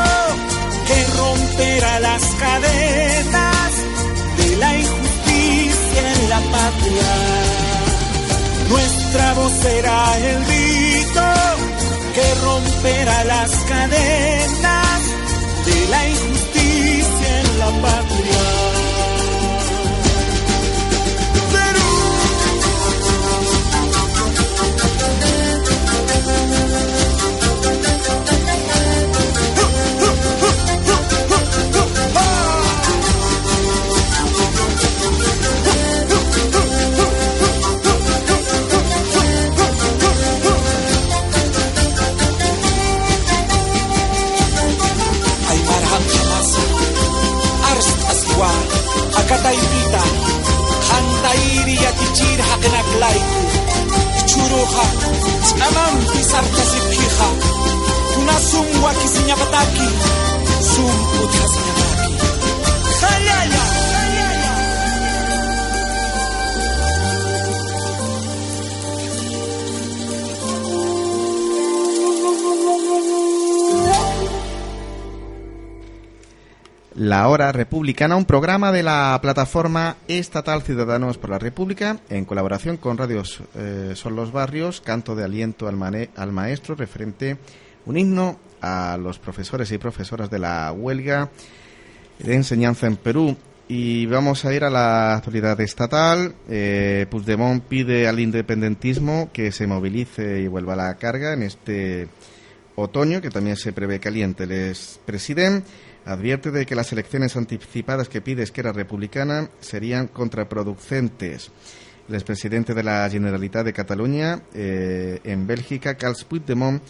que romperá las cadenas de la injusticia en la patria. Nuestra voz será el grito que romperá las cadenas de la injusticia en la patria. kuruha Amam kisarta sikhiha Kuna sumwa kisinya bataki Sum utasinya La Hora Republicana, un programa de la plataforma estatal Ciudadanos por la República, en colaboración con Radios eh, Son los Barrios, canto de aliento al, maestro, referente un himno a los profesores y profesoras de la huelga de enseñanza en Perú. Y vamos a ir a la actualidad estatal. Eh, Puigdemont pide al independentismo que se movilice y vuelva a la carga en este otoño, que también se prevé caliente. El presidente advierte de que las elecciones anticipadas que pide Esquerra Republicana serían contraproducentes. El expresidente de la Generalitat de Cataluña eh, en Bélgica, Carles Puigdemont,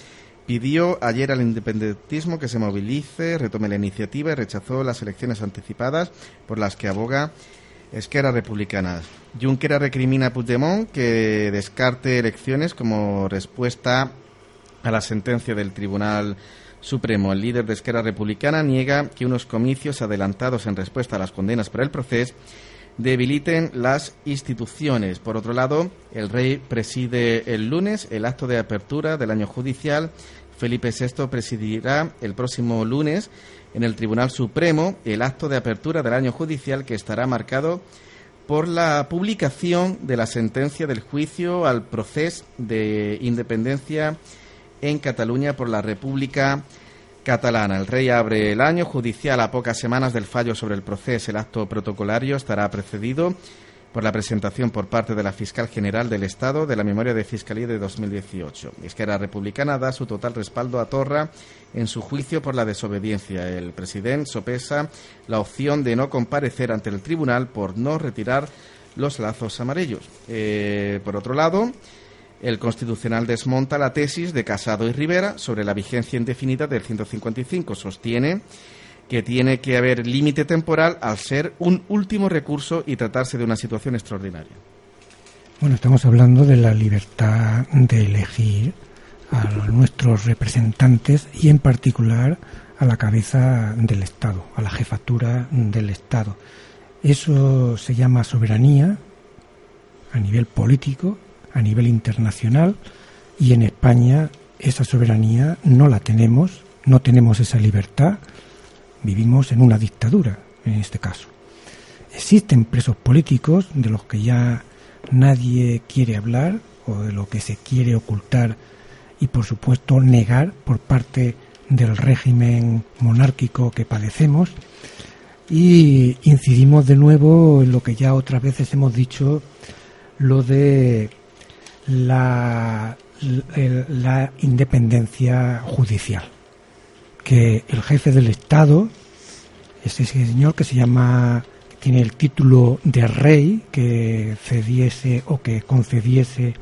pidió ayer al independentismo que se movilice, retome la iniciativa y rechazó las elecciones anticipadas por las que aboga Esquerra Republicana. Junquera recrimina a Puigdemont que descarte elecciones como respuesta a la sentencia del Tribunal Supremo. El líder de Esquerra Republicana niega que unos comicios adelantados en respuesta a las condenas por el proceso debiliten las instituciones. Por otro lado, el rey preside el lunes el acto de apertura del año judicial. Felipe VI presidirá el próximo lunes en el Tribunal Supremo el acto de apertura del año judicial que estará marcado por la publicación de la sentencia del juicio al proceso de independencia en Cataluña por la República Catalana. El rey abre el año judicial a pocas semanas del fallo sobre el proceso. El acto protocolario estará precedido por la presentación por parte de la fiscal general del Estado de la memoria de Fiscalía de 2018. Esquerra Republicana da su total respaldo a Torra en su juicio por la desobediencia. El presidente sopesa la opción de no comparecer ante el tribunal por no retirar los lazos amarillos. Eh, por otro lado, el Constitucional desmonta la tesis de Casado y Rivera sobre la vigencia indefinida del 155. Sostiene que tiene que haber límite temporal al ser un último recurso y tratarse de una situación extraordinaria. Bueno, estamos hablando de la libertad de elegir a nuestros representantes y en particular a la cabeza del Estado, a la jefatura del Estado. Eso se llama soberanía a nivel político, a nivel internacional y en España esa soberanía no la tenemos, no tenemos esa libertad, vivimos en una dictadura en este caso. Existen presos políticos de los que ya nadie quiere hablar o de lo que se quiere ocultar y por supuesto negar por parte del régimen monárquico que padecemos y incidimos de nuevo en lo que ya otras veces hemos dicho, lo de la, la independencia judicial, que el jefe del Estado, ese señor que se llama, tiene el título de rey, que cediese o que concediese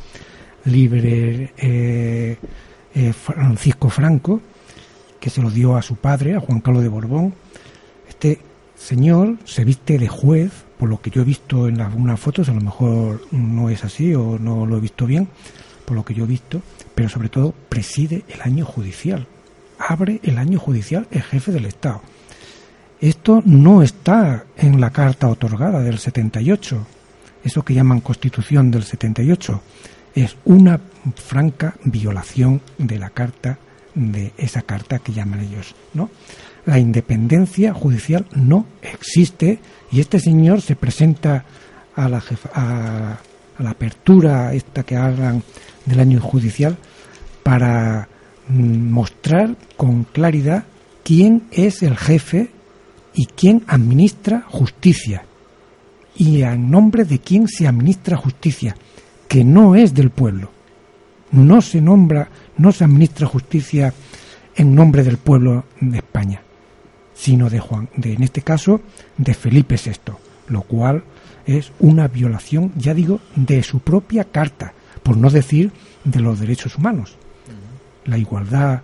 libre eh, eh, Francisco Franco, que se lo dio a su padre, a Juan Carlos de Borbón. Señor se viste de juez, por lo que yo he visto en algunas fotos, a lo mejor no es así o no lo he visto bien, por lo que yo he visto, pero sobre todo preside el año judicial. Abre el año judicial el jefe del Estado. Esto no está en la carta otorgada del 78, eso que llaman Constitución del 78 es una franca violación de la carta de esa carta que llaman ellos, ¿no? La independencia judicial no existe y este señor se presenta a la, jefa, a, a la apertura esta que hablan del año judicial para mostrar con claridad quién es el jefe y quién administra justicia y en nombre de quién se administra justicia que no es del pueblo. No se nombra, no se administra justicia en nombre del pueblo de España, sino de Juan, de, en este caso, de Felipe VI, lo cual es una violación, ya digo, de su propia carta, por no decir de los derechos humanos. La igualdad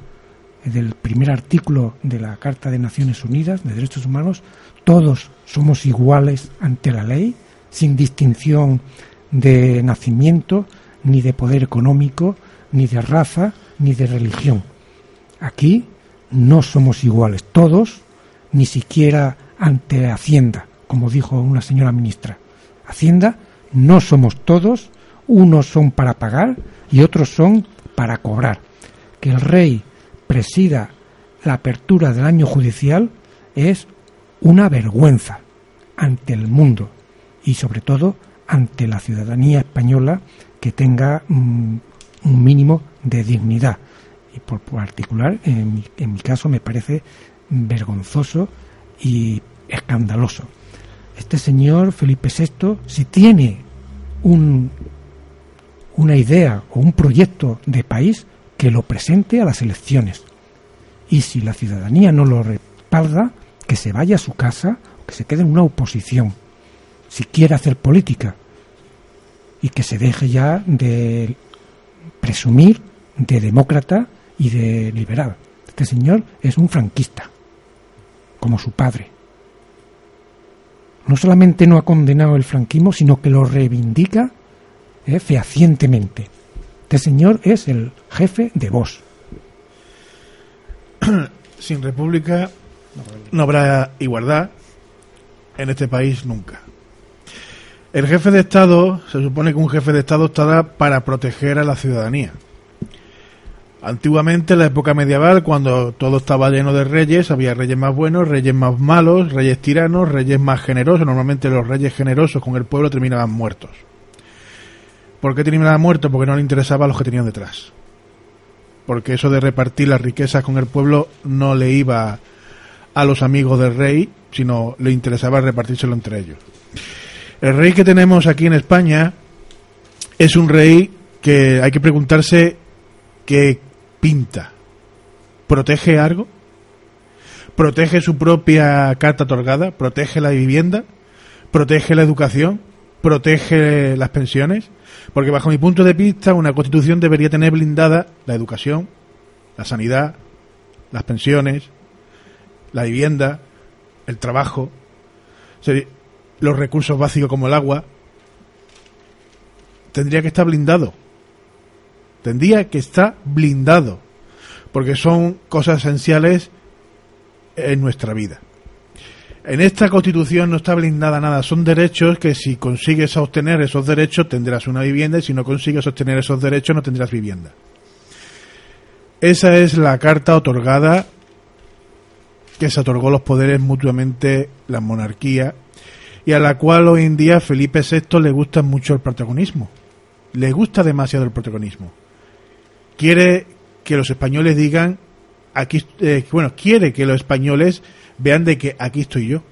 del primer artículo de la Carta de Naciones Unidas de Derechos Humanos, todos somos iguales ante la ley, sin distinción de nacimiento, ni de poder económico, ni de raza, ni de religión. Aquí no somos iguales todos, ni siquiera ante Hacienda, como dijo una señora ministra. Hacienda no somos todos, unos son para pagar y otros son para cobrar. Que el rey presida la apertura del año judicial es una vergüenza ante el mundo y sobre todo ante la ciudadanía española que tenga mm, un mínimo de dignidad. Y por particular, en mi, en mi caso, me parece vergonzoso y escandaloso. Este señor Felipe VI, si tiene un, una idea o un proyecto de país, que lo presente a las elecciones. Y si la ciudadanía no lo respalda, que se vaya a su casa que se quede en una oposición, si quiere hacer política. Y que se deje ya de presumir de demócrata y de liberal. Este señor es un franquista, como su padre. No solamente no ha condenado el franquismo, sino que lo reivindica eh, fehacientemente. Este señor es el jefe de vos. Sin república no habrá igualdad en este país nunca. El jefe de Estado, se supone que un jefe de Estado estará para proteger a la ciudadanía. Antiguamente, en la época medieval, cuando todo estaba lleno de reyes, había reyes más buenos, reyes más malos, reyes tiranos, reyes más generosos. Normalmente los reyes generosos con el pueblo terminaban muertos. ¿Por qué terminaban muertos? Porque no le interesaba a los que tenían detrás. Porque eso de repartir las riquezas con el pueblo no le iba a los amigos del rey, sino le interesaba repartírselo entre ellos. El rey que tenemos aquí en España es un rey que hay que preguntarse qué pinta. ¿Protege algo? ¿Protege su propia carta otorgada? ¿Protege la vivienda? ¿Protege la educación? ¿Protege las pensiones? Porque bajo mi punto de vista una constitución debería tener blindada la educación, la sanidad, las pensiones, la vivienda, el trabajo, los recursos básicos como el agua. Tendría que estar blindado tendría que estar blindado, porque son cosas esenciales en nuestra vida. En esta constitución no está blindada nada, son derechos que si consigues obtener esos derechos tendrás una vivienda y si no consigues obtener esos derechos no tendrás vivienda. Esa es la carta otorgada que se otorgó los poderes mutuamente la monarquía y a la cual hoy en día Felipe VI le gusta mucho el protagonismo. Le gusta demasiado el protagonismo quiere que los españoles digan aquí eh, bueno quiere que los españoles vean de que aquí estoy yo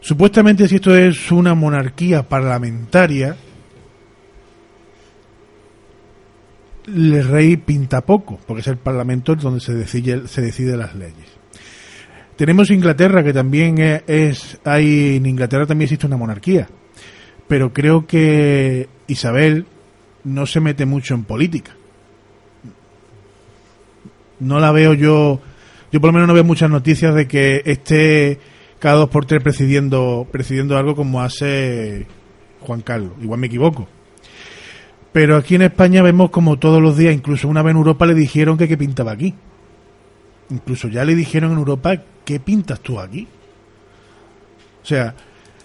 supuestamente si esto es una monarquía parlamentaria el rey pinta poco porque es el parlamento donde se decide se decide las leyes. Tenemos Inglaterra que también es hay en Inglaterra también existe una monarquía pero creo que Isabel no se mete mucho en política no la veo yo, yo por lo menos no veo muchas noticias de que esté cada dos por tres presidiendo, presidiendo algo como hace Juan Carlos. Igual me equivoco. Pero aquí en España vemos como todos los días, incluso una vez en Europa le dijeron que qué pintaba aquí. Incluso ya le dijeron en Europa, ¿qué pintas tú aquí? O sea,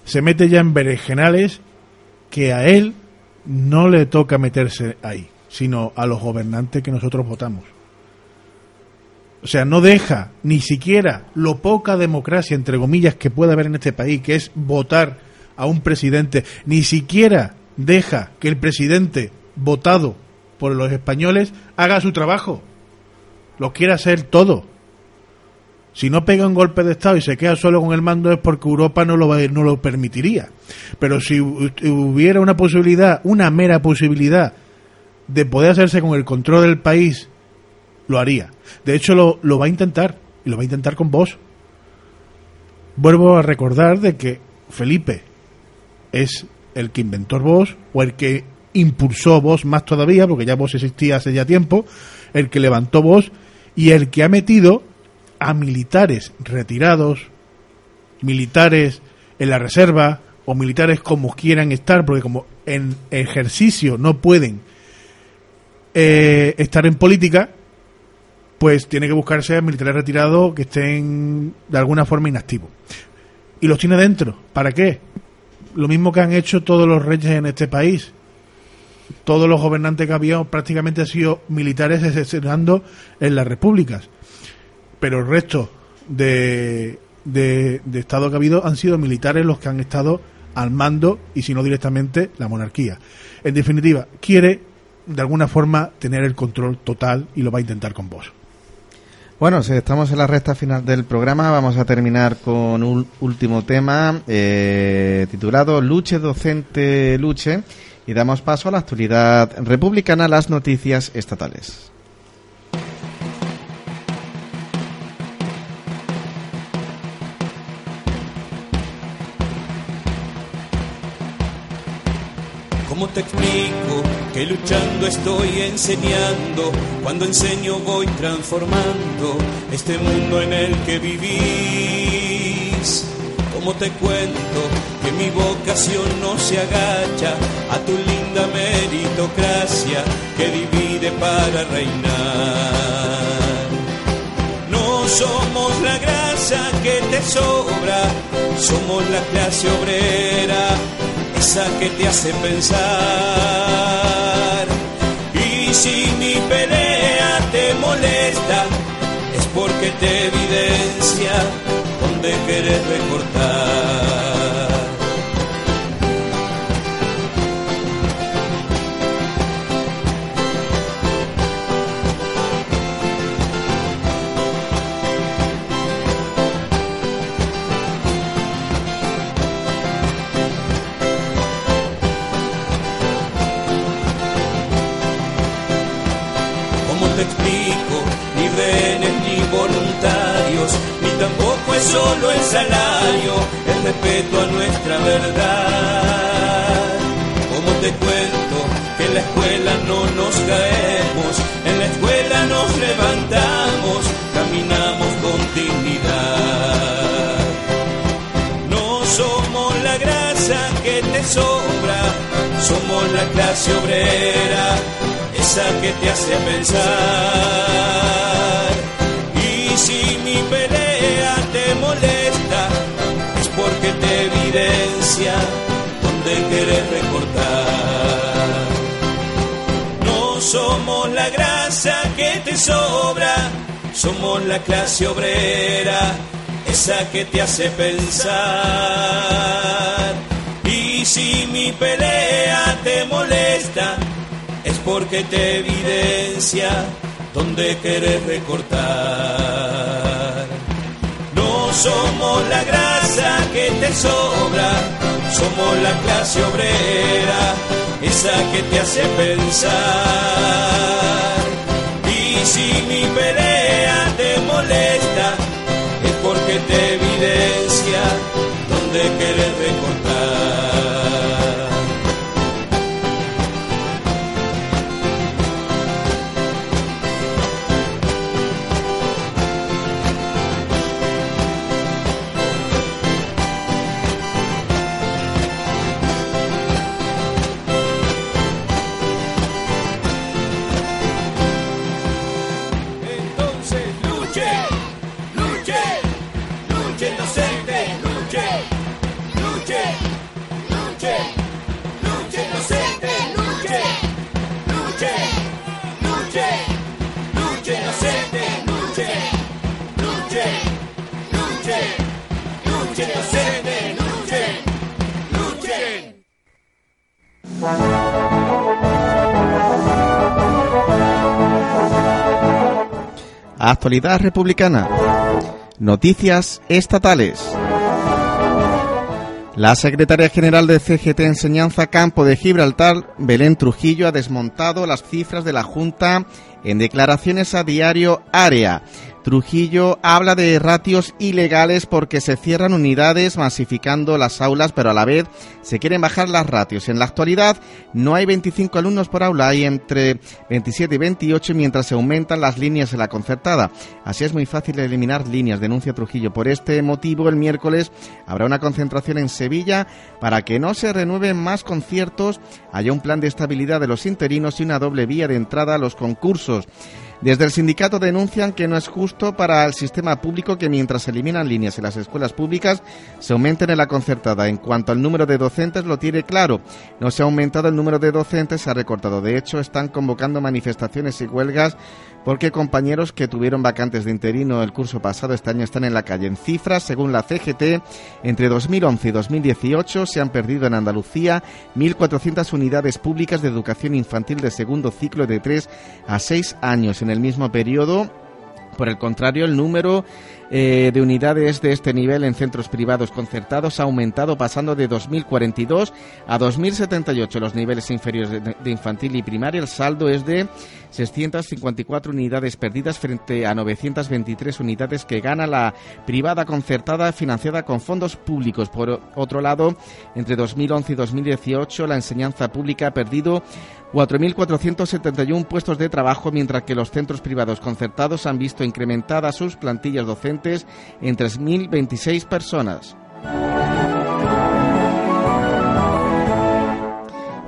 se mete ya en berenjenales que a él no le toca meterse ahí, sino a los gobernantes que nosotros votamos. O sea, no deja ni siquiera lo poca democracia, entre comillas, que puede haber en este país, que es votar a un presidente, ni siquiera deja que el presidente votado por los españoles haga su trabajo. Lo quiere hacer todo. Si no pega un golpe de Estado y se queda solo con el mando es porque Europa no lo, no lo permitiría. Pero si hubiera una posibilidad, una mera posibilidad de poder hacerse con el control del país lo haría. De hecho, lo, lo va a intentar, y lo va a intentar con vos. Vuelvo a recordar de que Felipe es el que inventó vos, o el que impulsó vos más todavía, porque ya vos existía hace ya tiempo, el que levantó vos, y el que ha metido a militares retirados, militares en la reserva, o militares como quieran estar, porque como en ejercicio no pueden eh, estar en política, pues tiene que buscarse militares retirados que estén de alguna forma inactivos. Y los tiene dentro. ¿Para qué? Lo mismo que han hecho todos los reyes en este país. Todos los gobernantes que había prácticamente han sido militares excepcionando en las repúblicas. Pero el resto de, de, de Estado que ha habido han sido militares los que han estado al mando y si no directamente la monarquía. En definitiva, quiere de alguna forma tener el control total y lo va a intentar con vos. Bueno, si estamos en la recta final del programa, vamos a terminar con un último tema eh, titulado Luche Docente Luche y damos paso a la actualidad republicana, las noticias estatales. ¿Cómo te explico que luchando estoy enseñando? Cuando enseño voy transformando este mundo en el que vivís. ¿Cómo te cuento que mi vocación no se agacha a tu linda meritocracia que divide para reinar? No somos la grasa que te sobra, somos la clase obrera esa que te hace pensar. Y si mi pelea te molesta, es porque te evidencia donde querés recortar. Somos la clase obrera, esa que te hace pensar. Y si mi pelea te molesta, es porque te evidencia donde querés recortar. No somos la grasa que te sobra, somos la clase obrera, esa que te hace pensar. Y si mi pelea te molesta, es porque te evidencia donde querés recortar. No somos la grasa que te sobra, somos la clase obrera, esa que te hace pensar. Y si mi pelea te molesta, es porque te evidencia donde querés recortar. Actualidad republicana. Noticias estatales. La secretaria general de CGT Enseñanza Campo de Gibraltar, Belén Trujillo, ha desmontado las cifras de la Junta En declaraciones a diario Área, Trujillo habla de ratios ilegales porque se cierran unidades masificando las aulas, pero a la vez se quieren bajar las ratios. En la actualidad no hay 25 alumnos por aula, hay entre 27 y 28 mientras se aumentan las líneas en la concertada. Así es muy fácil eliminar líneas, denuncia Trujillo. Por este motivo, el miércoles habrá una concentración en Sevilla para que no se renueven más conciertos, haya un plan de estabilidad de los interinos y una doble vía de entrada a los concursos. Desde el sindicato denuncian que no es justo para el sistema público que mientras se eliminan líneas en las escuelas públicas se aumenten en la concertada. En cuanto al número de docentes lo tiene claro. No se ha aumentado el número de docentes, se ha recortado. De hecho, están convocando manifestaciones y huelgas porque compañeros que tuvieron vacantes de interino el curso pasado este año están en la calle. En cifras, según la CGT, entre 2011 y 2018 se han perdido en Andalucía 1.400 unidades públicas de educación infantil de segundo ciclo de 3 a 6 años. En el mismo periodo, por el contrario, el número eh, de unidades de este nivel en centros privados concertados ha aumentado pasando de 2.042 a 2.078 los niveles inferiores de, infantil y primaria. El saldo es de 654 unidades perdidas frente a 923 unidades que gana la privada concertada financiada con fondos públicos. Por otro lado, entre 2011 y 2018 la enseñanza pública ha perdido 4.471 puestos de trabajo, mientras que los centros privados concertados han visto incrementadas sus plantillas docentes en 3.026 personas.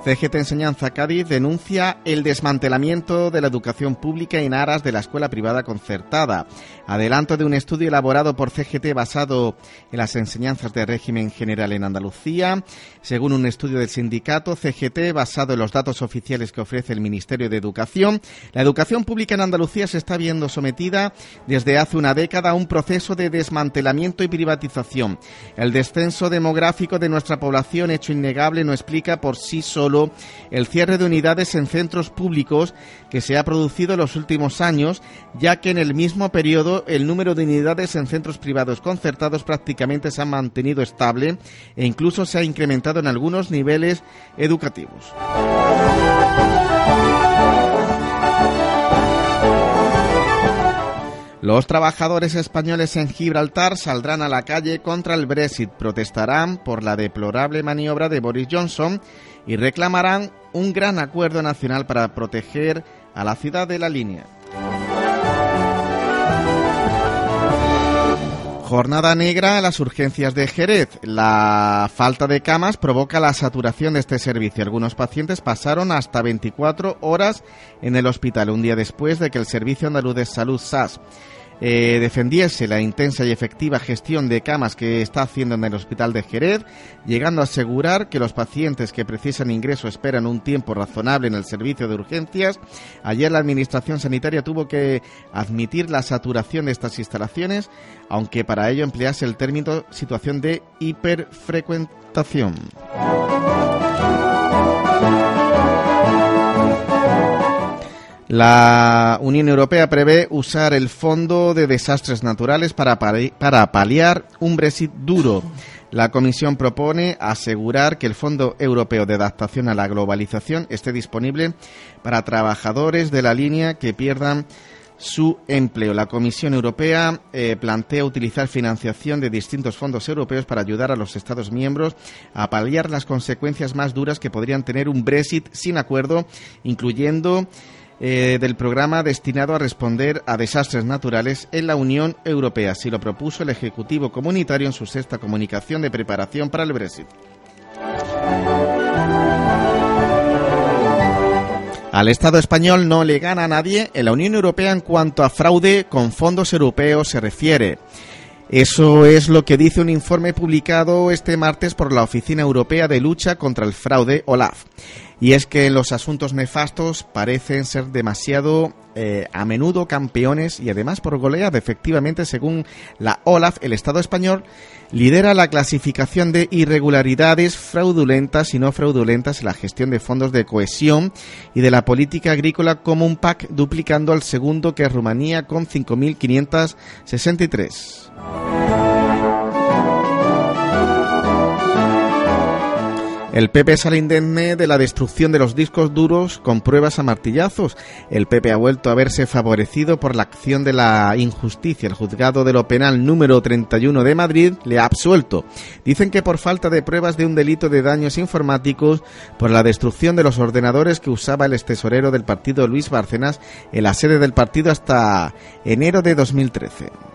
CGT Enseñanza Cádiz denuncia el desmantelamiento de la educación pública en aras de la escuela privada concertada. Adelanto de un estudio elaborado por CGT basado en las enseñanzas de régimen general en Andalucía. Según un estudio del sindicato CGT basado en los datos oficiales que ofrece el Ministerio de Educación, la educación pública en Andalucía se está viendo sometida desde hace una década a un proceso de desmantelamiento y privatización. El descenso demográfico de nuestra población, hecho innegable, no explica por sí solo el cierre de unidades en centros públicos que se ha producido en los últimos años, ya que en el mismo periodo el número de unidades en centros privados concertados prácticamente se ha mantenido estable e incluso se ha incrementado en algunos niveles educativos. Los trabajadores españoles en Gibraltar saldrán a la calle contra el Brexit, protestarán por la deplorable maniobra de Boris Johnson y reclamarán un gran acuerdo nacional para proteger a la ciudad de la línea. Jornada negra a las urgencias de Jerez. La falta de camas provoca la saturación de este servicio. Algunos pacientes pasaron hasta 24 horas en el hospital un día después de que el Servicio Andaluz de Salud SAS eh, defendiese la intensa y efectiva gestión de camas que está haciendo en el Hospital de Jerez, llegando a asegurar que los pacientes que precisan ingreso esperan un tiempo razonable en el servicio de urgencias. Ayer la Administración Sanitaria tuvo que admitir la saturación de estas instalaciones, aunque para ello emplease el término situación de hiperfrecuentación. La Unión Europea prevé usar el Fondo de Desastres Naturales para, para paliar un Brexit duro. La Comisión propone asegurar que el Fondo Europeo de Adaptación a la Globalización esté disponible para trabajadores de la línea que pierdan su empleo. La Comisión Europea eh, plantea utilizar financiación de distintos fondos europeos para ayudar a los Estados miembros a paliar las consecuencias más duras que podrían tener un Brexit sin acuerdo, incluyendo eh, del programa destinado a responder a desastres naturales en la Unión Europea. Así lo propuso el Ejecutivo Comunitario en su sexta comunicación de preparación para el Brexit. Al Estado español no le gana a nadie en la Unión Europea en cuanto a fraude con fondos europeos se refiere. Eso es lo que dice un informe publicado este martes por la Oficina Europea de Lucha contra el Fraude, OLAF. Y es que los asuntos nefastos parecen ser demasiado eh, a menudo campeones y además por goleada. Efectivamente, según la OLAF, el Estado español lidera la clasificación de irregularidades fraudulentas y no fraudulentas en la gestión de fondos de cohesión y de la política agrícola como un PAC, duplicando al segundo que es Rumanía con 5.563. El PP sale indemne de la destrucción de los discos duros con pruebas a martillazos. El PP ha vuelto a verse favorecido por la acción de la injusticia. El juzgado de lo penal número 31 de Madrid le ha absuelto. Dicen que por falta de pruebas de un delito de daños informáticos por la destrucción de los ordenadores que usaba el extesorero del partido Luis Bárcenas en la sede del partido hasta enero de 2013.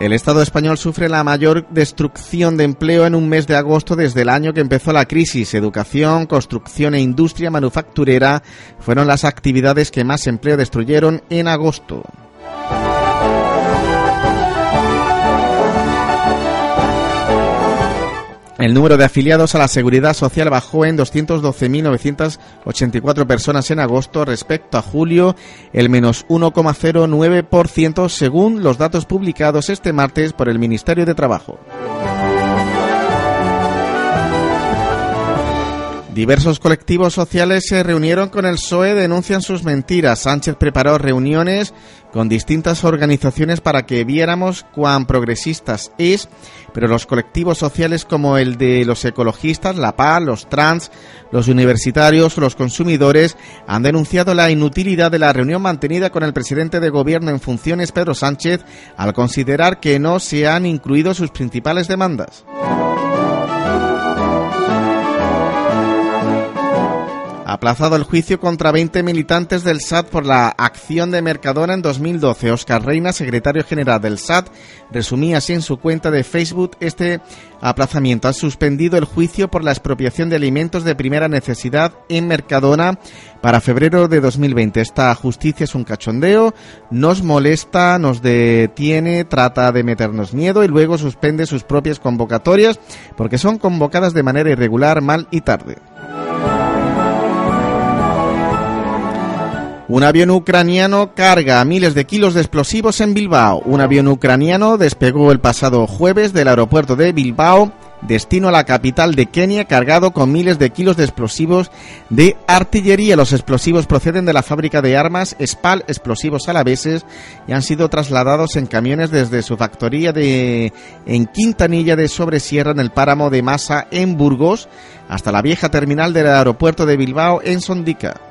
El Estado español sufre la mayor destrucción de empleo en un mes de agosto desde el año que empezó la crisis. Educación, construcción e industria manufacturera fueron las actividades que más empleo destruyeron en agosto. El número de afiliados a la Seguridad Social bajó en 212.984 personas en agosto respecto a julio, el menos 1,09% según los datos publicados este martes por el Ministerio de Trabajo. Diversos colectivos sociales se reunieron con el PSOE, denuncian sus mentiras. Sánchez preparó reuniones con distintas organizaciones para que viéramos cuán progresistas es, pero los colectivos sociales como el de los ecologistas, la PA, los trans, los universitarios, los consumidores han denunciado la inutilidad de la reunión mantenida con el presidente de gobierno en funciones, Pedro Sánchez, al considerar que no se han incluido sus principales demandas. Aplazado el juicio contra 20 militantes del SAT por la acción de Mercadona en 2012. Oscar Reina, secretario general del SAT, resumía así en su cuenta de Facebook este aplazamiento. Ha suspendido el juicio por la expropiación de alimentos de primera necesidad en Mercadona para febrero de 2020. Esta justicia es un cachondeo, nos molesta, nos detiene, trata de meternos miedo y luego suspende sus propias convocatorias porque son convocadas de manera irregular, mal y tarde. Un avión ucraniano carga miles de kilos de explosivos en Bilbao. Un avión ucraniano despegó el pasado jueves del aeropuerto de Bilbao, destino a la capital de Kenia, cargado con miles de kilos de explosivos de artillería. Los explosivos proceden de la fábrica de armas SPAL Explosivos Alaveses y han sido trasladados en camiones desde su factoría de en Quintanilla de Sobresierra en el páramo de Masa en Burgos hasta la vieja terminal del aeropuerto de Bilbao en Sondica.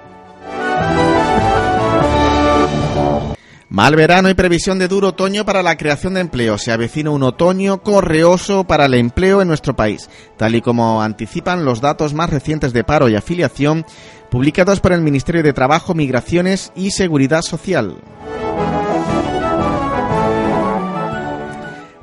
Mal verano y previsión de duro otoño para la creación de empleo. Se avecina un otoño correoso para el empleo en nuestro país, tal y como anticipan los datos más recientes de paro y afiliación publicados por el Ministerio de Trabajo, Migraciones y Seguridad Social.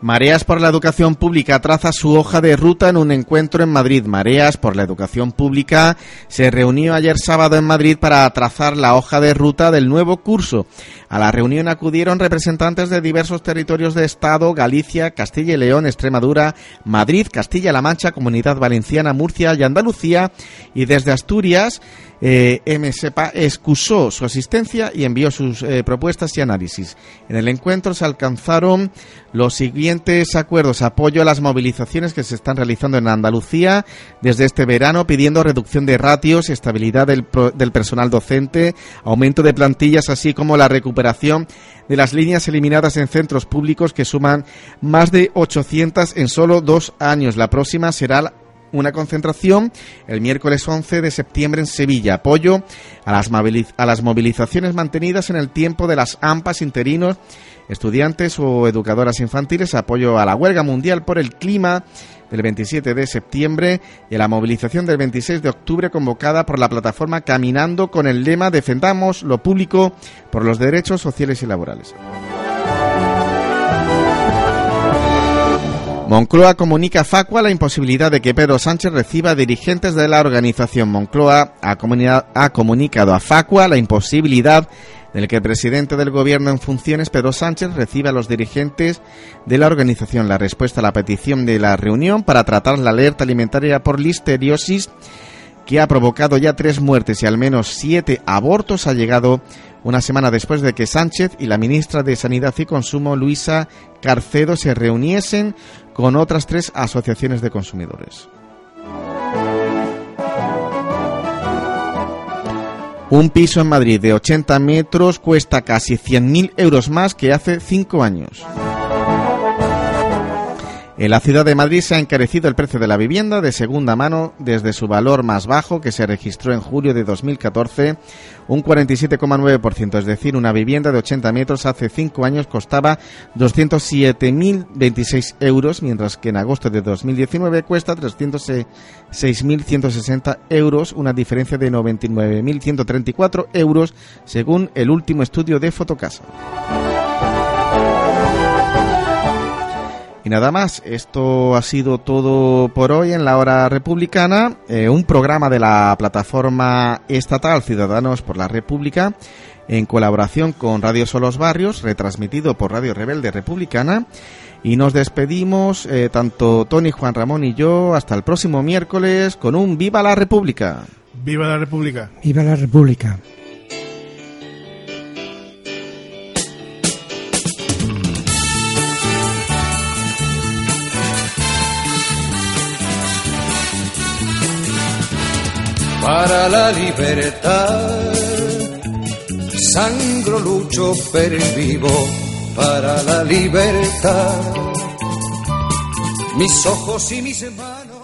Mareas por la Educación Pública traza su hoja de ruta en un encuentro en Madrid. Mareas por la Educación Pública se reunió ayer sábado en Madrid para trazar la hoja de ruta del nuevo curso. A la reunión acudieron representantes de diversos territorios de Estado, Galicia, Castilla y León, Extremadura, Madrid, Castilla-La Mancha, Comunidad Valenciana, Murcia y Andalucía y desde Asturias eh, MSEPA excusó su asistencia y envió sus eh, propuestas y análisis. En el encuentro se alcanzaron los siguientes acuerdos. Apoyo a las movilizaciones que se están realizando en Andalucía desde este verano, pidiendo reducción de ratios, estabilidad del, del personal docente, aumento de plantillas, así como la recuperación de las líneas eliminadas en centros públicos que suman más de 800 en solo dos años. La próxima será una concentración el miércoles 11 de septiembre en Sevilla. Apoyo a las, a las movilizaciones mantenidas en el tiempo de las AMPAs interinos, estudiantes o educadoras infantiles. Apoyo a la huelga mundial por el clima del 27 de septiembre y a la movilización del 26 de octubre convocada por la plataforma Caminando con el lema Defendamos lo público por los derechos sociales y laborales. Moncloa comunica a Facua la imposibilidad de que Pedro Sánchez reciba dirigentes de la organización. Moncloa ha, comunicado a Facua la imposibilidad de que el presidente del gobierno en funciones, Pedro Sánchez, reciba a los dirigentes de la organización. La respuesta a la petición de la reunión para tratar la alerta alimentaria por listeriosis que ha provocado ya tres muertes y al menos siete abortos ha llegado una semana después de que Sánchez y la ministra de Sanidad y Consumo, Luisa Carcedo, se reuniesen con otras tres asociaciones de consumidores. Un piso en Madrid de 80 metros cuesta casi 100.000 euros más que hace cinco años. En la ciudad de Madrid se ha encarecido el precio de la vivienda de segunda mano desde su valor más bajo que se registró en julio de 2014, un 47,9%, es decir, una vivienda de 80 metros hace cinco años costaba 207.026 euros, mientras que en agosto de 2019 cuesta 306.160 euros, una diferencia de 99.134 euros según el último estudio de Fotocasa. Y nada más, esto ha sido todo por hoy en la hora republicana, eh, un programa de la plataforma estatal Ciudadanos por la República en colaboración con Radio Solos Barrios, retransmitido por Radio Rebelde Republicana. Y nos despedimos, eh, tanto Tony, Juan Ramón y yo, hasta el próximo miércoles con un Viva la República. ¡Viva la República! ¡Viva la República! Para la libertad. Sangro, lucho, pero vivo para la libertad. Mis ojos y mis manos.